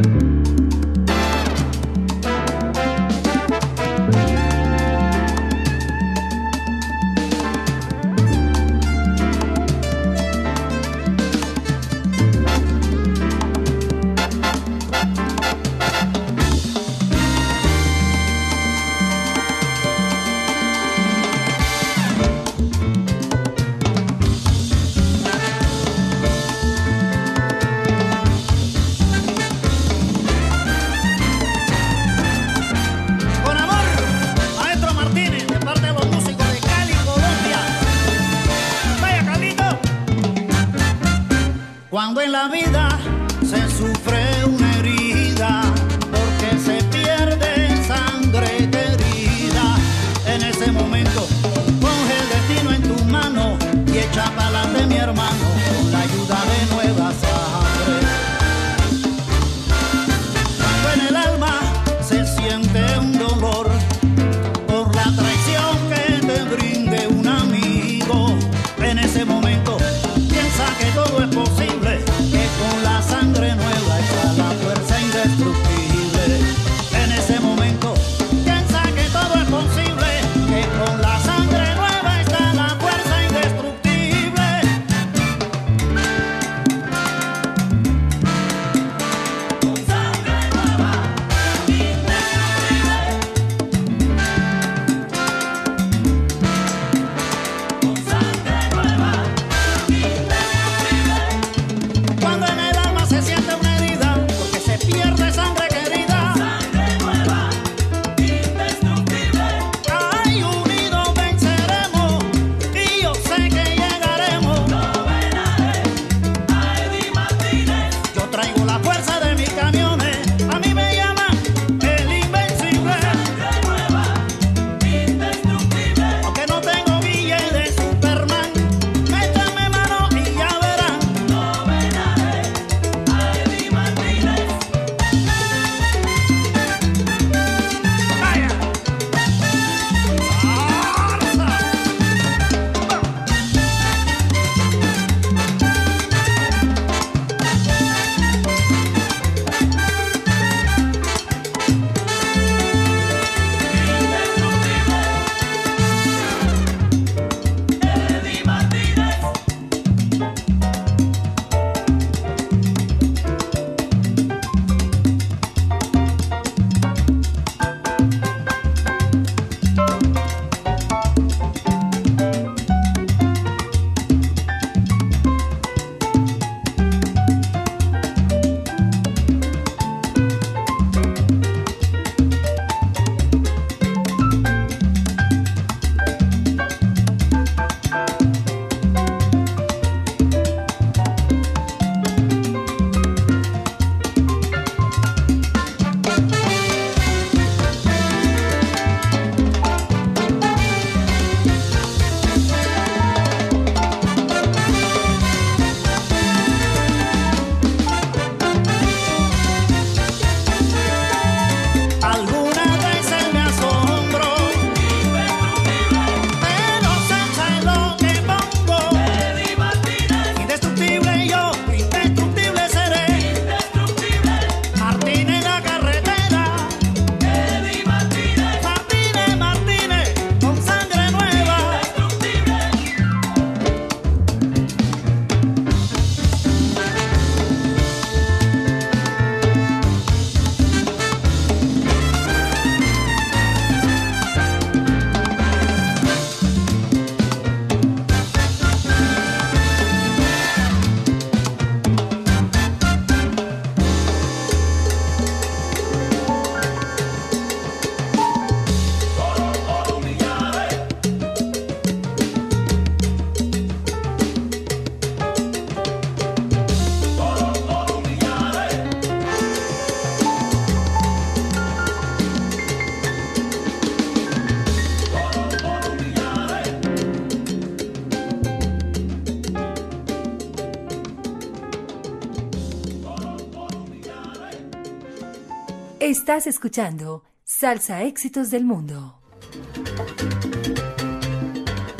Estás escuchando Salsa Éxitos del Mundo.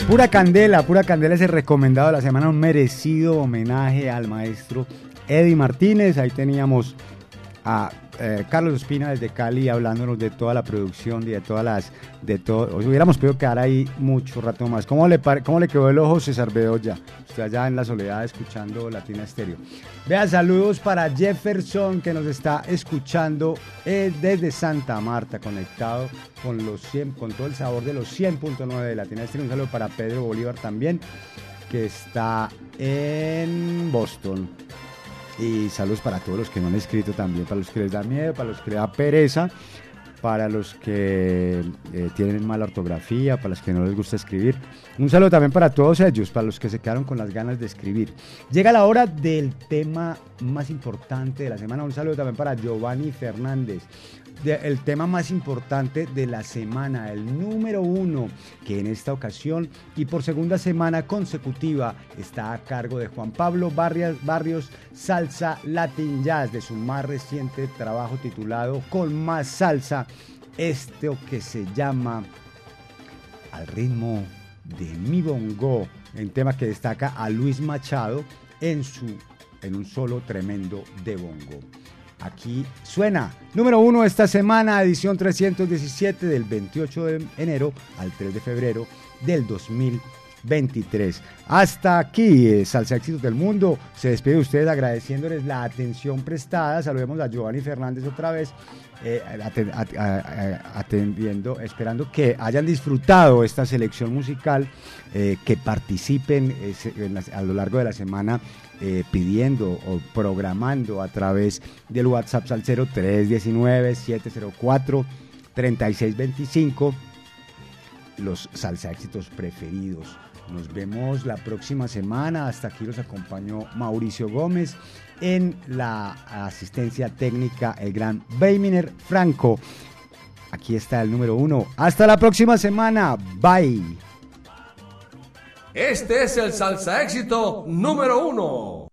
Pura Candela, Pura Candela es el recomendado de la semana, un merecido homenaje al maestro Eddie Martínez. Ahí teníamos a eh, Carlos Espina desde Cali hablándonos de toda la producción y de todas las, de todo. Os hubiéramos podido quedar ahí mucho rato más. ¿Cómo le, cómo le quedó el ojo César Bedoya? Usted allá en la soledad escuchando Latina Estéreo. Vea, saludos para Jefferson que nos está escuchando eh, desde Santa Marta, conectado con los 100, con todo el sabor de los 100.9 de Latina Estéreo. Un saludo para Pedro Bolívar también, que está en Boston. Y saludos para todos los que no han escrito también, para los que les da miedo, para los que les da pereza, para los que eh, tienen mala ortografía, para los que no les gusta escribir. Un saludo también para todos ellos, para los que se quedaron con las ganas de escribir. Llega la hora del tema más importante de la semana. Un saludo también para Giovanni Fernández. El tema más importante de la semana, el número uno, que en esta ocasión y por segunda semana consecutiva está a cargo de Juan Pablo Barrios, Barrios Salsa Latin Jazz, de su más reciente trabajo titulado Con más salsa, esto que se llama Al ritmo de mi bongo, en tema que destaca a Luis Machado en, su, en un solo tremendo de bongo. Aquí suena. Número uno esta semana, edición 317 del 28 de enero al 3 de febrero del 2023. Hasta aquí, eh, Salsa Éxitos del Mundo. Se despide de ustedes agradeciéndoles la atención prestada. Saludemos a Giovanni Fernández otra vez. eh, atendiendo, esperando que hayan disfrutado esta selección musical, eh, que participen a lo largo de la semana eh, pidiendo o programando a través del WhatsApp al 0319-704-3625 los salsa éxitos preferidos. Nos vemos la próxima semana. Hasta aquí los acompañó Mauricio Gómez en la asistencia técnica, el gran Beiminer Franco. Aquí está el número uno. Hasta la próxima semana. Bye. Este es el salsa éxito número uno.